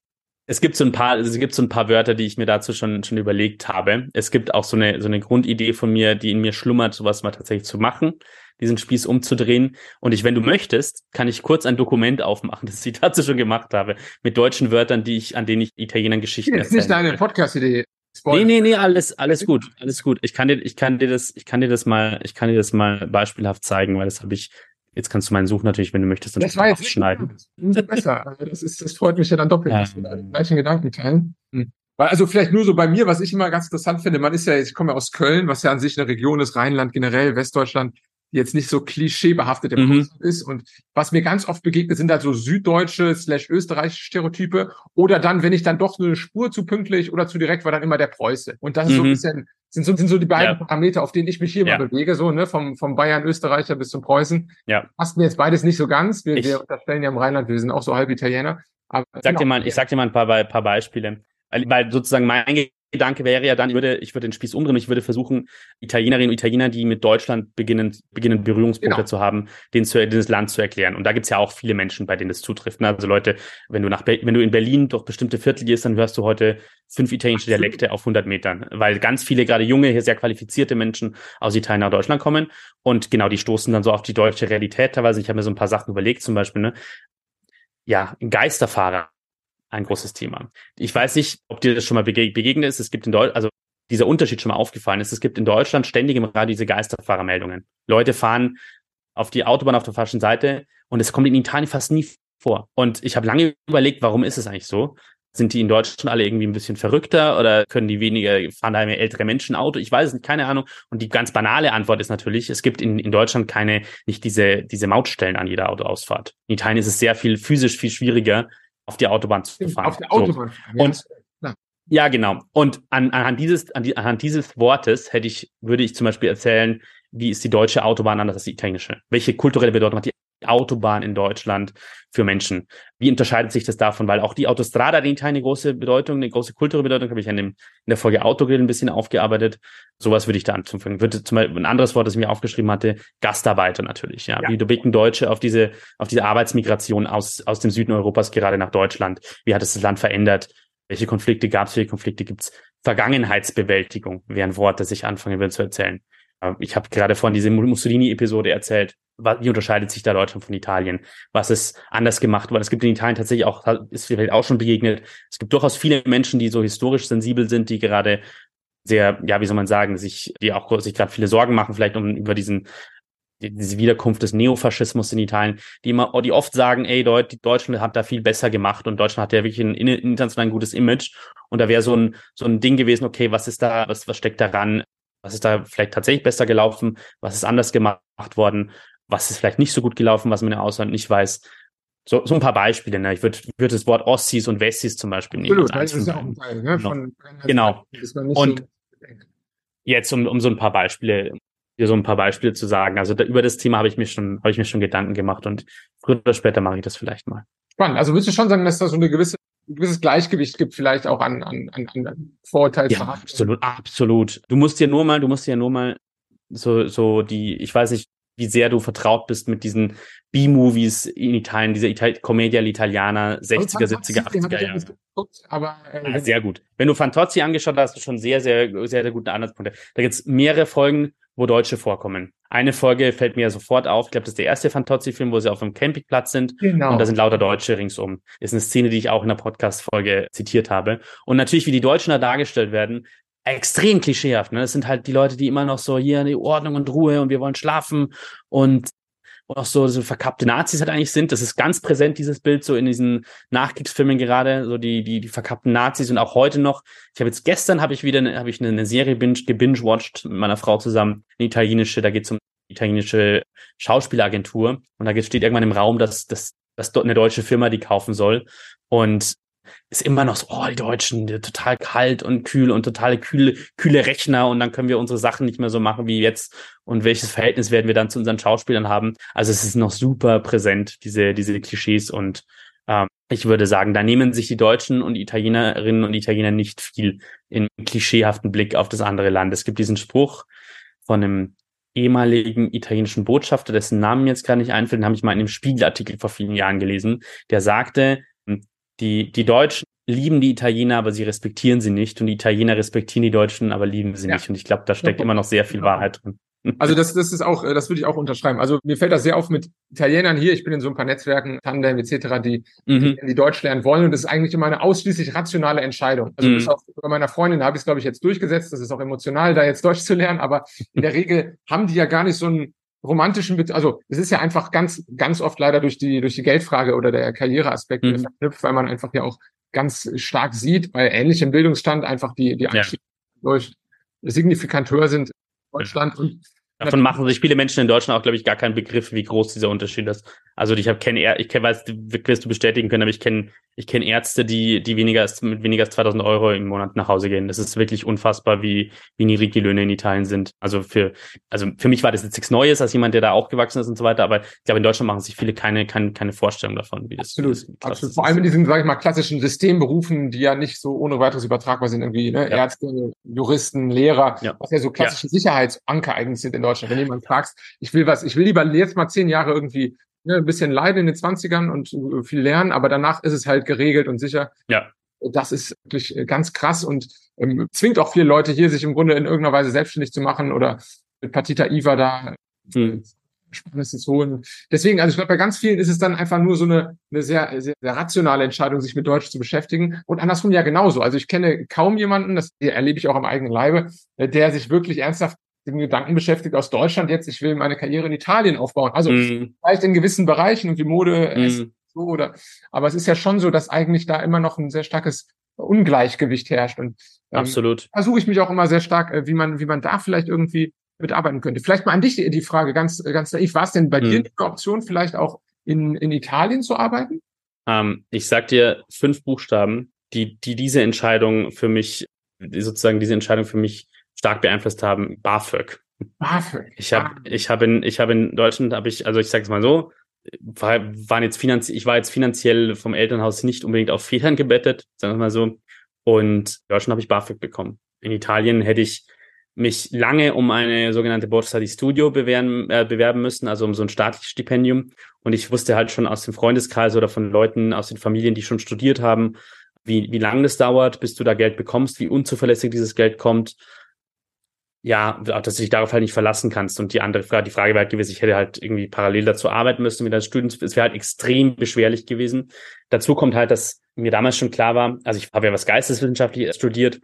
Es gibt so ein paar, es gibt so ein paar Wörter, die ich mir dazu schon, schon überlegt habe. Es gibt auch so eine, so eine Grundidee von mir, die in mir schlummert, sowas mal tatsächlich zu machen, diesen Spieß umzudrehen. Und ich, wenn du möchtest, kann ich kurz ein Dokument aufmachen, das ich dazu schon gemacht habe, mit deutschen Wörtern, die ich, an denen ich Italienern Geschichten erzähle. Das ist nicht deine Podcast-Idee. Nee, nee, nee, alles, alles gut, alles gut. Ich kann dir, ich kann dir das, ich kann dir das mal, ich kann dir das mal beispielhaft zeigen, weil das habe ich Jetzt kannst du meinen Such natürlich, wenn du möchtest, dann das war jetzt schneiden. Umso besser. Also das, ist, das freut mich ja dann doppelt, ja. dass wir da den gleichen Gedanken teilen. Hm. Weil, also vielleicht nur so bei mir, was ich immer ganz interessant finde, man ist ja, ich komme ja aus Köln, was ja an sich eine Region ist, Rheinland generell, Westdeutschland, jetzt nicht so klischeebehaftet im mhm. ist. Und was mir ganz oft begegnet, sind halt so süddeutsche slash österreichische Stereotype. Oder dann, wenn ich dann doch eine Spur zu pünktlich oder zu direkt war, dann immer der Preuße. Und das ist mhm. so ein mhm. bisschen, sind so, sind so die beiden ja. Parameter, auf denen ich mich hier ja. mal bewege, so, ne, vom, vom Bayern Österreicher bis zum Preußen. Ja. Passt mir jetzt beides nicht so ganz. Wir, ich, wir unterstellen ja im Rheinland, wir sind auch so halb Italiener. Aber sag genau. dir mal, ich sag dir mal ein paar, paar Beispiele. Weil sozusagen mein Gedanke wäre ja dann, ich würde, ich würde den Spieß umdrehen, ich würde versuchen, Italienerinnen und Italiener, die mit Deutschland beginnen, beginnen Berührungspunkte genau. zu haben, denen zu, das Land zu erklären. Und da gibt's ja auch viele Menschen, bei denen das zutrifft. Ne? Also Leute, wenn du nach, wenn du in Berlin durch bestimmte Viertel gehst, dann hörst du heute fünf italienische Dialekte auf 100 Metern, weil ganz viele gerade junge, hier sehr qualifizierte Menschen aus Italien nach Deutschland kommen und genau, die stoßen dann so auf die deutsche Realität teilweise. Ich habe mir so ein paar Sachen überlegt, zum Beispiel, ne? Ja, Geisterfahrer ein großes Thema. Ich weiß nicht, ob dir das schon mal begegnet ist. Es gibt in Deutschland, also dieser Unterschied schon mal aufgefallen ist. Es gibt in Deutschland ständig im Radio diese Geisterfahrermeldungen. Leute fahren auf die Autobahn auf der falschen Seite und es kommt in Italien fast nie vor. Und ich habe lange überlegt, warum ist es eigentlich so? Sind die in Deutschland alle irgendwie ein bisschen verrückter oder können die weniger, fahren da mehr ältere Menschen Auto? Ich weiß es nicht, keine Ahnung. Und die ganz banale Antwort ist natürlich, es gibt in, in Deutschland keine, nicht diese, diese Mautstellen an jeder Autoausfahrt. In Italien ist es sehr viel physisch viel schwieriger, auf die Autobahn zu fahren. Auf der Autobahn. So. Und ja. ja, genau. Und an, anhand dieses, an die, anhand dieses Wortes hätte ich, würde ich zum Beispiel erzählen, wie ist die deutsche Autobahn anders als die italienische? Welche kulturelle Bedeutung hat die Autobahn in Deutschland für Menschen? Wie unterscheidet sich das davon? Weil auch die Autostrada hat in Italien eine große Bedeutung, eine große kulturelle Bedeutung, habe ich in, dem, in der Folge Autogrill ein bisschen aufgearbeitet. Sowas würde ich da anzufangen. Würde zum Beispiel ein anderes Wort, das ich mir aufgeschrieben hatte, Gastarbeiter natürlich. Ja, ja. wie blicken Deutsche auf diese, auf diese Arbeitsmigration aus, aus dem Süden Europas gerade nach Deutschland? Wie hat es das Land verändert? Welche Konflikte gab es? Welche Konflikte gibt es? Vergangenheitsbewältigung wäre ein Wort, das ich anfangen will zu erzählen. Ich habe gerade vorhin diese Mussolini-Episode erzählt. Wie unterscheidet sich da Deutschland von Italien? Was ist anders gemacht? Weil es gibt in Italien tatsächlich auch, ist vielleicht auch schon begegnet, es gibt durchaus viele Menschen, die so historisch sensibel sind, die gerade sehr, ja, wie soll man sagen, sich, die auch sich gerade viele Sorgen machen, vielleicht um über diesen diese Wiederkunft des Neofaschismus in Italien, die immer, die oft sagen, ey, Deutschland hat da viel besser gemacht und Deutschland hat ja wirklich ein international gutes Image. Und da wäre so ein, so ein Ding gewesen, okay, was ist da, was, was steckt daran? Was ist da vielleicht tatsächlich besser gelaufen? Was ist anders gemacht worden? Was ist vielleicht nicht so gut gelaufen, was man im Ausland nicht weiß? So, so ein paar Beispiele. Ne? Ich würde würd das Wort Ossis und Wessis zum Beispiel nehmen. Absolut, das ist ja auch ein Teil. Ne? Von, genau. Und so jetzt, um, um so ein paar Beispiele, dir so ein paar Beispiele zu sagen. Also da, über das Thema habe ich mir schon, habe ich mir schon Gedanken gemacht und früher oder später mache ich das vielleicht mal. Spannend. Also würdest du schon sagen, dass da so eine gewisse ein gewisses Gleichgewicht gibt, vielleicht auch an, an, an, an Vorurteilsverhalten. Ja, absolut, absolut. Du musst dir nur mal, du musst dir nur mal so, so die, ich weiß nicht, wie sehr du vertraut bist mit diesen B-Movies in Italien, diese Ital Commedia l'Italiana, 60er, 70er, 80er Jahre. Aber, äh, ah, sehr gut. Wenn du Fantozzi angeschaut hast, hast du schon sehr, sehr, sehr, sehr gute Anhaltspunkte. Da gibt's mehrere Folgen, wo Deutsche vorkommen. Eine Folge fällt mir sofort auf. Ich glaube, das ist der erste Fantozzi-Film, wo sie auf einem Campingplatz sind. Genau. Und da sind lauter Deutsche ringsum. Ist eine Szene, die ich auch in der Podcast-Folge zitiert habe. Und natürlich, wie die Deutschen da dargestellt werden, extrem klischeehaft. Ne? Das sind halt die Leute, die immer noch so hier die Ordnung und Ruhe und wir wollen schlafen und auch so, so verkappte Nazis halt eigentlich sind. Das ist ganz präsent, dieses Bild, so in diesen Nachkriegsfilmen gerade, so die, die, die verkappten Nazis und auch heute noch. Ich habe jetzt gestern habe ich wieder eine, habe ich eine, Serie binge, gebingewatcht mit meiner Frau zusammen, eine italienische, da geht es um italienische Schauspielagentur und da steht irgendwann im Raum, dass, dass, dass dort eine deutsche Firma die kaufen soll. Und ist immer noch so, oh, die Deutschen, die total kalt und kühl und totale kühle, kühle Rechner und dann können wir unsere Sachen nicht mehr so machen wie jetzt und welches Verhältnis werden wir dann zu unseren Schauspielern haben. Also es ist noch super präsent, diese, diese Klischees und ähm, ich würde sagen, da nehmen sich die Deutschen und Italienerinnen und Italiener nicht viel in klischeehaften Blick auf das andere Land. Es gibt diesen Spruch von einem ehemaligen italienischen Botschafter, dessen Namen jetzt gar nicht einfällt, den habe ich mal in einem Spiegelartikel vor vielen Jahren gelesen, der sagte, die, die Deutschen lieben die Italiener, aber sie respektieren sie nicht. Und die Italiener respektieren die Deutschen, aber lieben sie ja. nicht. Und ich glaube, da steckt immer noch sehr viel genau. Wahrheit drin. Also das, das ist auch, äh, das würde ich auch unterschreiben. Also mir fällt das sehr auf mit Italienern hier. Ich bin in so ein paar Netzwerken, Tandem etc., die, mhm. die, Deutsch lernen wollen. Und das ist eigentlich immer eine ausschließlich rationale Entscheidung. Also mhm. auch bei meiner Freundin habe ich es, glaube ich, jetzt durchgesetzt. Das ist auch emotional, da jetzt Deutsch zu lernen. Aber in der Regel haben die ja gar nicht so einen romantischen, Be also es ist ja einfach ganz, ganz oft leider durch die, durch die Geldfrage oder der Karriereaspekt mhm. verknüpft, weil man einfach ja auch ganz stark sieht, bei ähnlichem Bildungsstand einfach die, die Anstiege ja. durch signifikant höher sind in Deutschland und Davon machen sich viele Menschen in Deutschland auch, glaube ich, gar keinen Begriff, wie groß dieser Unterschied ist. Also ich habe keine, ich kenn, weiß, wirst du bestätigen können, aber ich kenne ich kenne Ärzte, die, die weniger als, mit weniger als 2000 Euro im Monat nach Hause gehen. Das ist wirklich unfassbar, wie, wie niedrig die Löhne in Italien sind. Also für, also für mich war das jetzt nichts Neues, als jemand, der da aufgewachsen ist und so weiter. Aber ich glaube, in Deutschland machen sich viele keine, keine, keine Vorstellung davon, wie das, Absolut. Wie das Absolut. Vor allem in diesen, sage ich mal, klassischen Systemberufen, die ja nicht so ohne weiteres übertragbar sind, irgendwie, ne? Ja. Ärzte, Juristen, Lehrer, ja. was ja so klassische ja. Sicherheitsanker eigentlich sind in Deutschland. Wenn jemand fragst, ich will was, ich will lieber jetzt mal zehn Jahre irgendwie ne, ein bisschen leiden in den Zwanzigern und äh, viel lernen, aber danach ist es halt geregelt und sicher. Ja. Das ist wirklich äh, ganz krass und ähm, zwingt auch viele Leute hier, sich im Grunde in irgendeiner Weise selbstständig zu machen oder mit Partita IVA da hm. Spannendes zu holen. Deswegen, also ich glaube, bei ganz vielen ist es dann einfach nur so eine, eine sehr, sehr, sehr rationale Entscheidung, sich mit Deutsch zu beschäftigen. Und andersrum ja genauso. Also ich kenne kaum jemanden, das erlebe ich auch am eigenen Leibe, äh, der sich wirklich ernsthaft den Gedanken beschäftigt aus Deutschland jetzt, ich will meine Karriere in Italien aufbauen. Also mm. vielleicht in gewissen Bereichen und wie Mode, mm. so oder, aber es ist ja schon so, dass eigentlich da immer noch ein sehr starkes Ungleichgewicht herrscht und ähm, absolut versuche ich mich auch immer sehr stark, äh, wie man wie man da vielleicht irgendwie mitarbeiten könnte. Vielleicht mal an dich die, die Frage ganz ganz naiv, war es denn bei mm. dir eine Option vielleicht auch in in Italien zu arbeiten? Ähm, ich sag dir fünf Buchstaben, die die diese Entscheidung für mich sozusagen diese Entscheidung für mich stark beeinflusst haben, BAföG. BAföG. Ich habe ich habe in ich habe in Deutschland habe ich also ich sage es mal so, war, waren jetzt finanziell ich war jetzt finanziell vom Elternhaus nicht unbedingt auf Federn gebettet, sagen wir mal so. Und in Deutschland habe ich BAföG bekommen. In Italien hätte ich mich lange um eine sogenannte Borsa di Studio bewerben, äh, bewerben müssen, also um so ein staatliches Stipendium. Und ich wusste halt schon aus dem Freundeskreis oder von Leuten aus den Familien, die schon studiert haben, wie, wie lange das dauert, bis du da Geld bekommst, wie unzuverlässig dieses Geld kommt ja, dass du dich darauf halt nicht verlassen kannst. Und die andere Frage, die Frage wäre halt gewesen, ich hätte halt irgendwie parallel dazu arbeiten müssen mit das Studium. Es wäre halt extrem beschwerlich gewesen. Dazu kommt halt, dass mir damals schon klar war, also ich habe ja was Geisteswissenschaftliches studiert.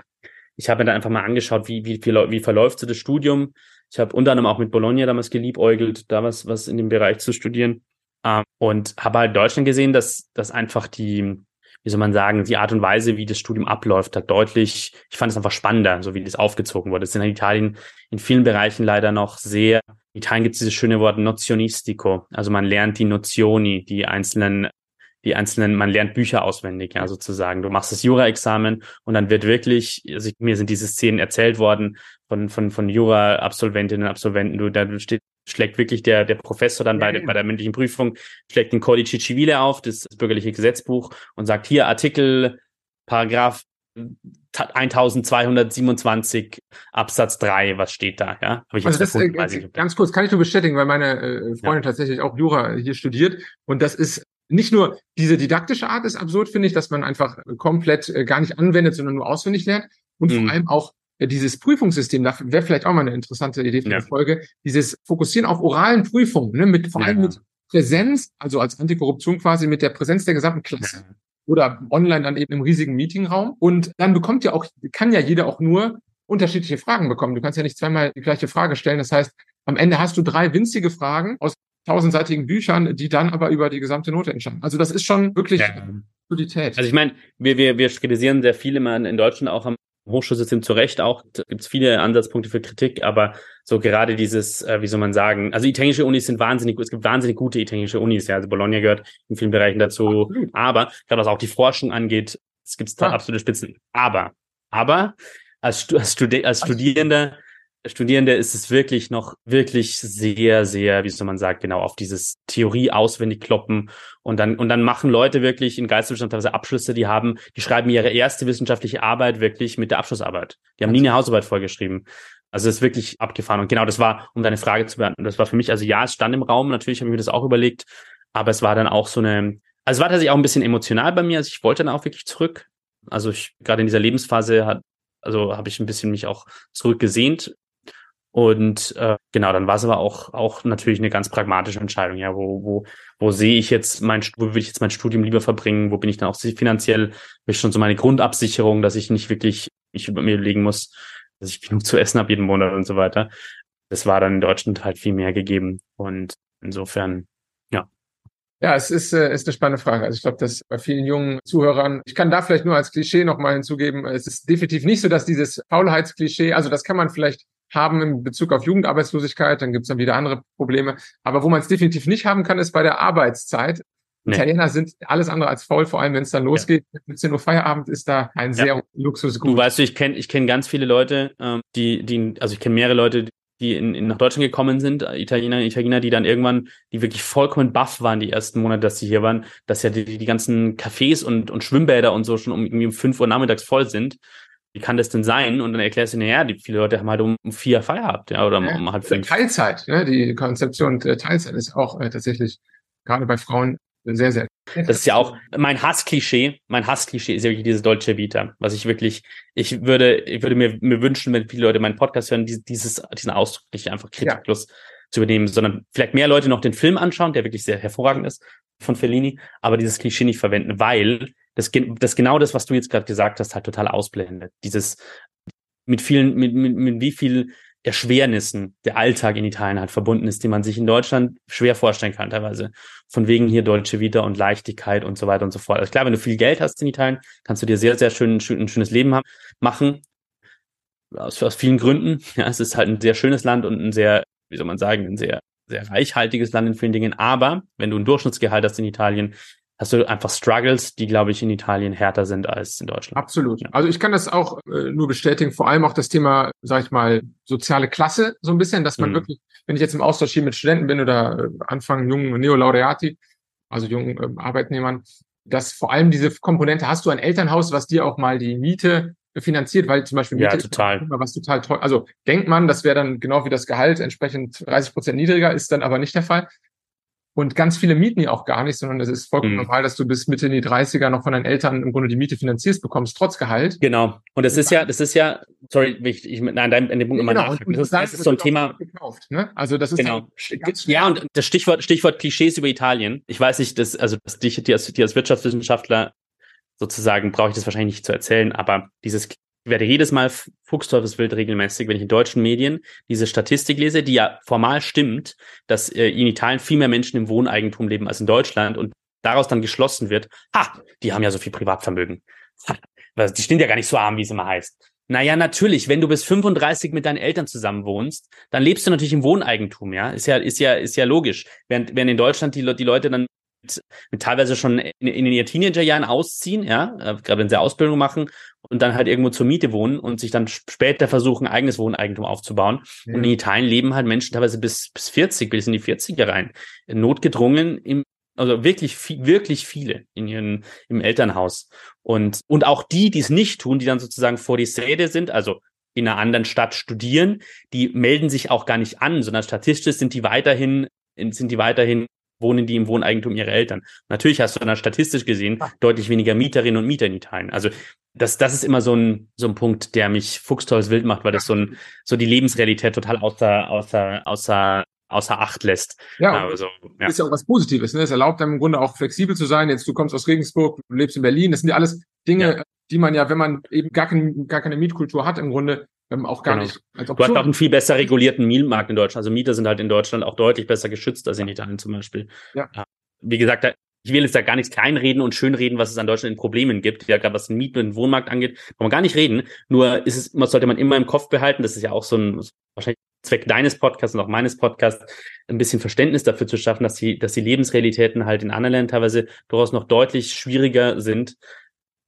Ich habe mir dann einfach mal angeschaut, wie, wie, wie, wie verläuft so das Studium. Ich habe unter anderem auch mit Bologna damals geliebäugelt, da was, was in dem Bereich zu studieren. Ähm, und habe halt Deutschland gesehen, dass, dass einfach die, wie soll man sagen, die Art und Weise, wie das Studium abläuft, hat deutlich, ich fand es einfach spannender, so wie das aufgezogen wurde. Es sind in Italien in vielen Bereichen leider noch sehr, in Italien gibt es dieses schöne Wort Nozionistico. Also man lernt die Nozioni, die einzelnen die einzelnen, man lernt Bücher auswendig, ja, sozusagen. Du machst das Jura-Examen und dann wird wirklich, also mir sind diese Szenen erzählt worden von, von, von Jura-Absolventinnen und Absolventen. Du, da steht, schlägt wirklich der, der Professor dann bei, ja. bei der mündlichen Prüfung, schlägt den Codice Civile auf, das, das bürgerliche Gesetzbuch und sagt hier Artikel, Paragraph 1227 Absatz 3, was steht da, ja? Hab ich also das, äh, ganz kurz, kann ich nur bestätigen, weil meine äh, Freundin ja. tatsächlich auch Jura hier studiert und das ist nicht nur diese didaktische Art ist absurd, finde ich, dass man einfach komplett äh, gar nicht anwendet, sondern nur auswendig lernt. Und mhm. vor allem auch äh, dieses Prüfungssystem, da wäre vielleicht auch mal eine interessante Idee für ja. die Folge, dieses Fokussieren auf oralen Prüfungen, ne, mit vor allem ja. mit Präsenz, also als Antikorruption quasi mit der Präsenz der gesamten Klasse. Ja. Oder online dann eben im riesigen Meetingraum. Und dann bekommt ja auch, kann ja jeder auch nur unterschiedliche Fragen bekommen. Du kannst ja nicht zweimal die gleiche Frage stellen. Das heißt, am Ende hast du drei winzige Fragen aus tausendseitigen Büchern, die dann aber über die gesamte Note entscheiden. Also das ist schon wirklich ja. Qualität. Also ich meine, wir, wir, wir kritisieren sehr viele mal in Deutschland auch am Hochschulsystem zu Recht auch. Da gibt es viele Ansatzpunkte für Kritik, aber so gerade dieses, äh, wie soll man sagen, also italienische Unis sind wahnsinnig, es gibt wahnsinnig gute italienische Unis, ja, also Bologna gehört in vielen Bereichen dazu, Absolut. aber gerade was auch die Forschung angeht, es gibt da ja. absolute Spitzen. Aber, aber als, als, Studi als Studierender Studierende ist es wirklich noch wirklich sehr, sehr, wie soll man sagen, genau auf dieses Theorie auswendig kloppen. Und dann und dann machen Leute wirklich in Geisteswissenschaft teilweise Abschlüsse, die haben, die schreiben ihre erste wissenschaftliche Arbeit wirklich mit der Abschlussarbeit. Die haben nie eine Hausarbeit vorgeschrieben. Also es ist wirklich abgefahren. Und genau das war, um deine Frage zu beantworten, das war für mich, also ja, es stand im Raum, natürlich habe ich mir das auch überlegt, aber es war dann auch so eine, also es war tatsächlich auch ein bisschen emotional bei mir, also ich wollte dann auch wirklich zurück. Also ich gerade in dieser Lebensphase hat, also habe ich ein bisschen mich auch zurückgesehnt. Und äh, genau, dann war es aber auch auch natürlich eine ganz pragmatische Entscheidung. Ja, wo wo wo sehe ich jetzt mein wo will ich jetzt mein Studium lieber verbringen? Wo bin ich dann auch finanziell? Habe ich schon so meine Grundabsicherung, dass ich nicht wirklich ich über mir legen muss, dass ich genug zu essen habe jeden Monat und so weiter. Das war dann in Deutschland halt viel mehr gegeben. Und insofern ja, es ist, äh, ist eine spannende Frage. Also ich glaube, dass bei vielen jungen Zuhörern, ich kann da vielleicht nur als Klischee nochmal hinzugeben, es ist definitiv nicht so, dass dieses Faulheitsklischee, also das kann man vielleicht haben in Bezug auf Jugendarbeitslosigkeit, dann gibt es dann wieder andere Probleme. Aber wo man es definitiv nicht haben kann, ist bei der Arbeitszeit. Nee. Italiener sind alles andere als faul, vor allem wenn es dann losgeht. Ja. 17 Uhr Feierabend ist da ein sehr ja. Luxusgut. Du weißt, ich kenne ich kenn ganz viele Leute, ähm, die, die, also ich kenne mehrere Leute, die in, in nach Deutschland gekommen sind, Italiener, Italiener, die dann irgendwann, die wirklich vollkommen baff waren die ersten Monate, dass sie hier waren, dass ja die, die ganzen Cafés und, und Schwimmbäder und so schon um irgendwie um fünf Uhr nachmittags voll sind. Wie kann das denn sein? Und dann erklärst du, naja, die viele Leute haben halt um, vier Feierabend, ja, oder um, um halb fünf. Teilzeit, ne? die Konzeption Teilzeit ist auch äh, tatsächlich gerade bei Frauen sehr, sehr. Das ist ja auch mein Hassklischee. Mein Hassklischee ist ja wirklich diese Dolce Vita, was ich wirklich, ich würde, ich würde mir, mir wünschen, wenn viele Leute meinen Podcast hören, dieses, diesen Ausdruck nicht einfach kritiklos ja. zu übernehmen, sondern vielleicht mehr Leute noch den Film anschauen, der wirklich sehr hervorragend ist von Fellini, aber dieses Klischee nicht verwenden, weil das, das genau das, was du jetzt gerade gesagt hast, halt total ausblendet. Dieses mit vielen, mit, mit, mit wie viel Erschwernissen der Alltag in Italien halt verbunden ist, die man sich in Deutschland schwer vorstellen kann, teilweise. Von wegen hier Deutsche Vita und Leichtigkeit und so weiter und so fort. Also klar, wenn du viel Geld hast in Italien, kannst du dir sehr, sehr schön, ein schönes Leben haben, machen. Aus, aus vielen Gründen. Ja, es ist halt ein sehr schönes Land und ein sehr, wie soll man sagen, ein sehr, sehr reichhaltiges Land in vielen Dingen. Aber wenn du ein Durchschnittsgehalt hast in Italien, hast du einfach Struggles, die, glaube ich, in Italien härter sind als in Deutschland. Absolut. Also ich kann das auch äh, nur bestätigen, vor allem auch das Thema, sag ich mal, soziale Klasse so ein bisschen, dass man mhm. wirklich, wenn ich jetzt im Austausch hier mit Studenten bin oder äh, anfangen jungen Neolaureati, also jungen äh, Arbeitnehmern, dass vor allem diese Komponente, hast du ein Elternhaus, was dir auch mal die Miete finanziert, weil zum Beispiel Miete ja, total. Was total toll. Also denkt man, das wäre dann genau wie das Gehalt entsprechend 30 Prozent niedriger, ist dann aber nicht der Fall. Und ganz viele mieten ja auch gar nicht, sondern es ist vollkommen mhm. normal, dass du bis Mitte in die 30er noch von deinen Eltern im Grunde die Miete finanzierst bekommst, trotz Gehalt. Genau. Und das ist ja, das ist ja, sorry, ich, ich nein, an dem Punkt nochmal genau. nachhaken. Das, das, ist so ein Thema. Gekauft, ne? Also das ist genau. ja, und das Stichwort, Stichwort Klischees über Italien. Ich weiß nicht, dass, also dass dich, die als, die als Wirtschaftswissenschaftler sozusagen brauche ich das wahrscheinlich nicht zu erzählen, aber dieses werde jedes Mal Fuchsteufelswild regelmäßig, wenn ich in deutschen Medien diese Statistik lese, die ja formal stimmt, dass äh, in Italien viel mehr Menschen im Wohneigentum leben als in Deutschland und daraus dann geschlossen wird, ha, die haben ja so viel Privatvermögen. Ha, die stehen ja gar nicht so arm, wie es immer heißt. Naja, natürlich, wenn du bis 35 mit deinen Eltern zusammen wohnst, dann lebst du natürlich im Wohneigentum, ja. Ist ja, ist ja, ist ja logisch. Während, während in Deutschland die, die Leute dann mit, mit teilweise schon in, in ihren Teenagerjahren ausziehen, ja, äh, gerade wenn sie Ausbildung machen und dann halt irgendwo zur Miete wohnen und sich dann später versuchen, eigenes Wohneigentum aufzubauen. Ja. Und in Italien leben halt Menschen teilweise bis, bis 40, bis in die 40er rein. Notgedrungen im, also wirklich, wirklich viele in ihren, im Elternhaus. Und, und auch die, die es nicht tun, die dann sozusagen vor die Säde sind, also in einer anderen Stadt studieren, die melden sich auch gar nicht an, sondern statistisch sind die weiterhin, sind die weiterhin wohnen die im Wohneigentum ihrer Eltern. Natürlich hast du dann statistisch gesehen ah. deutlich weniger Mieterinnen und Mieter in Italien. Also das, das ist immer so ein, so ein Punkt, der mich fuchstolles wild macht, weil das so ein, so die Lebensrealität total außer, außer, außer, außer Acht lässt. Ja, also, ja. ist ja auch was Positives. Ne? Es erlaubt einem im Grunde auch flexibel zu sein. Jetzt du kommst aus Regensburg, du lebst in Berlin. Das sind ja alles Dinge, ja. die man ja, wenn man eben gar, kein, gar keine Mietkultur hat, im Grunde ähm, auch gar genau. nicht. Als du hast auch einen viel besser regulierten Mietmarkt in Deutschland. Also Mieter sind halt in Deutschland auch deutlich besser geschützt als in Italien zum Beispiel. Ja. Wie gesagt, ich will jetzt da gar nichts kleinreden und schönreden, was es an Deutschland in Problemen gibt, ja, gerade was den Miet- und den Wohnmarkt angeht, kann man gar nicht reden. Nur ist es, sollte man immer im Kopf behalten, das ist ja auch so ein, wahrscheinlich Zweck deines Podcasts und auch meines Podcasts, ein bisschen Verständnis dafür zu schaffen, dass die, dass die Lebensrealitäten halt in anderen Ländern teilweise durchaus noch deutlich schwieriger sind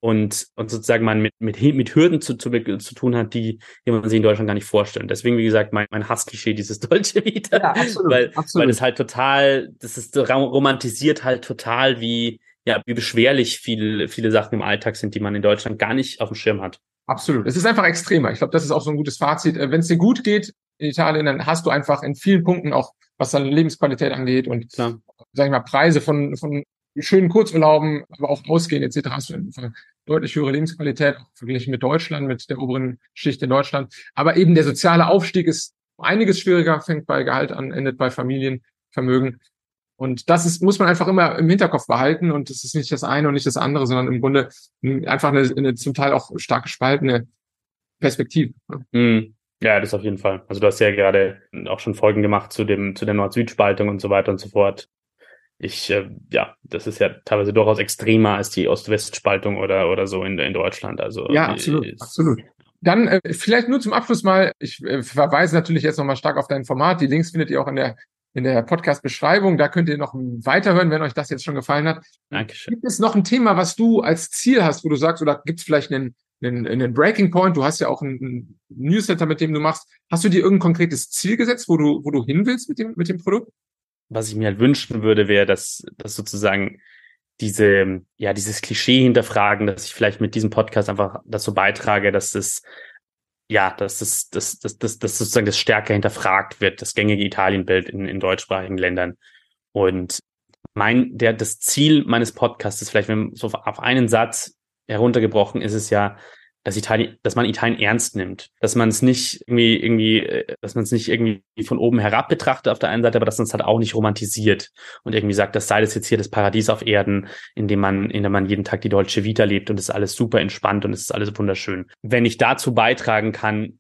und, und sozusagen man mit, mit, mit Hürden zu, zu, zu tun hat, die, die man sich in Deutschland gar nicht vorstellt. Deswegen, wie gesagt, mein, mein Hassklischee, dieses Deutsche wieder. Ja, absolut, weil, absolut. weil das halt total, das ist romantisiert halt total, wie, ja, wie beschwerlich viele, viele Sachen im Alltag sind, die man in Deutschland gar nicht auf dem Schirm hat. Absolut. Es ist einfach extremer. Ich glaube, das ist auch so ein gutes Fazit. Äh, Wenn es dir gut geht in Italien, dann hast du einfach in vielen Punkten auch, was deine Lebensqualität angeht und, Klar. sag ich mal, Preise von, von schönen Kurzurlauben, aber auch Ausgehen etc. hast du deutlich höhere Lebensqualität, verglichen mit Deutschland, mit der oberen Schicht in Deutschland. Aber eben der soziale Aufstieg ist einiges schwieriger, fängt bei Gehalt an, endet bei Familienvermögen. Und das ist, muss man einfach immer im Hinterkopf behalten. Und es ist nicht das eine und nicht das andere, sondern im Grunde einfach eine, eine zum Teil auch stark gespaltene Perspektive. Mhm. Ja, das auf jeden Fall. Also du hast ja gerade auch schon Folgen gemacht zu dem, zu der Nord-Süd-Spaltung und so weiter und so fort. Ich, äh, ja, das ist ja teilweise durchaus extremer als die Ost-West-Spaltung oder, oder so in, in Deutschland. Also, ja, absolut, ist, absolut. Dann äh, vielleicht nur zum Abschluss mal, ich äh, verweise natürlich jetzt nochmal stark auf dein Format. Die Links findet ihr auch in der in der Podcast-Beschreibung. Da könnt ihr noch weiterhören, wenn euch das jetzt schon gefallen hat. Dankeschön. Gibt es noch ein Thema, was du als Ziel hast, wo du sagst, oder gibt es vielleicht einen, einen, einen Breaking Point? Du hast ja auch einen Newsletter, mit dem du machst. Hast du dir irgendein konkretes Ziel gesetzt, wo du, wo du hin willst mit dem, mit dem Produkt? Was ich mir halt wünschen würde, wäre, dass, dass sozusagen diese, ja, dieses Klischee hinterfragen, dass ich vielleicht mit diesem Podcast einfach dazu beitrage, dass es ja, dass das, das, das, das, das sozusagen das stärker hinterfragt wird, das gängige Italienbild in, in deutschsprachigen Ländern. Und mein, der, das Ziel meines Podcasts vielleicht, wenn so auf einen Satz heruntergebrochen ist es ja, dass Italien, dass man Italien ernst nimmt, dass man es nicht irgendwie, irgendwie, äh, dass man es nicht irgendwie von oben herab betrachtet auf der einen Seite, aber dass man es halt auch nicht romantisiert und irgendwie sagt, das sei das jetzt hier das Paradies auf Erden, in dem man, in dem man jeden Tag die deutsche Vita lebt und es ist alles super entspannt und es ist alles wunderschön. Wenn ich dazu beitragen kann,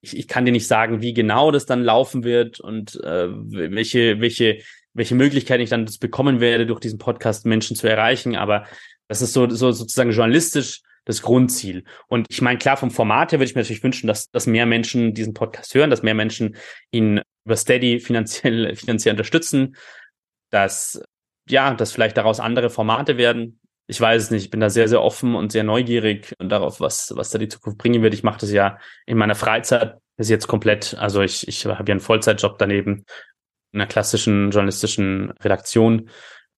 ich, ich kann dir nicht sagen, wie genau das dann laufen wird und äh, welche, welche, welche Möglichkeiten ich dann bekommen werde, durch diesen Podcast Menschen zu erreichen, aber das ist so, so sozusagen journalistisch das Grundziel. Und ich meine, klar, vom Format her würde ich mir natürlich wünschen, dass, dass mehr Menschen diesen Podcast hören, dass mehr Menschen ihn über Steady finanziell, finanziell unterstützen, dass, ja, dass vielleicht daraus andere Formate werden. Ich weiß es nicht. Ich bin da sehr, sehr offen und sehr neugierig darauf, was, was da die Zukunft bringen wird. Ich mache das ja in meiner Freizeit bis jetzt komplett. Also ich, ich habe ja einen Vollzeitjob daneben in einer klassischen journalistischen Redaktion, in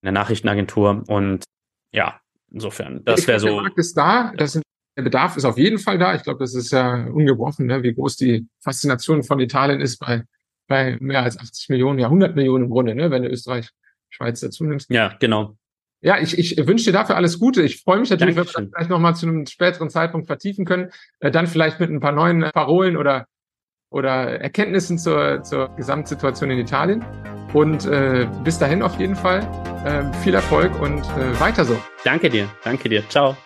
der Nachrichtenagentur und ja, Insofern, das wäre so. Der Markt ist da, das sind, der Bedarf ist auf jeden Fall da. Ich glaube, das ist ja ungebrochen, ne, wie groß die Faszination von Italien ist bei, bei mehr als 80 Millionen, ja 100 Millionen im Grunde, ne, wenn du Österreich, Schweiz dazu nimmst. Ja, genau. Ja, ich, ich wünsche dir dafür alles Gute. Ich freue mich natürlich, wenn wir das vielleicht nochmal zu einem späteren Zeitpunkt vertiefen können. Äh, dann vielleicht mit ein paar neuen Parolen oder, oder Erkenntnissen zur, zur Gesamtsituation in Italien. Und äh, bis dahin auf jeden Fall äh, viel Erfolg und äh, weiter so. Danke dir, danke dir. Ciao.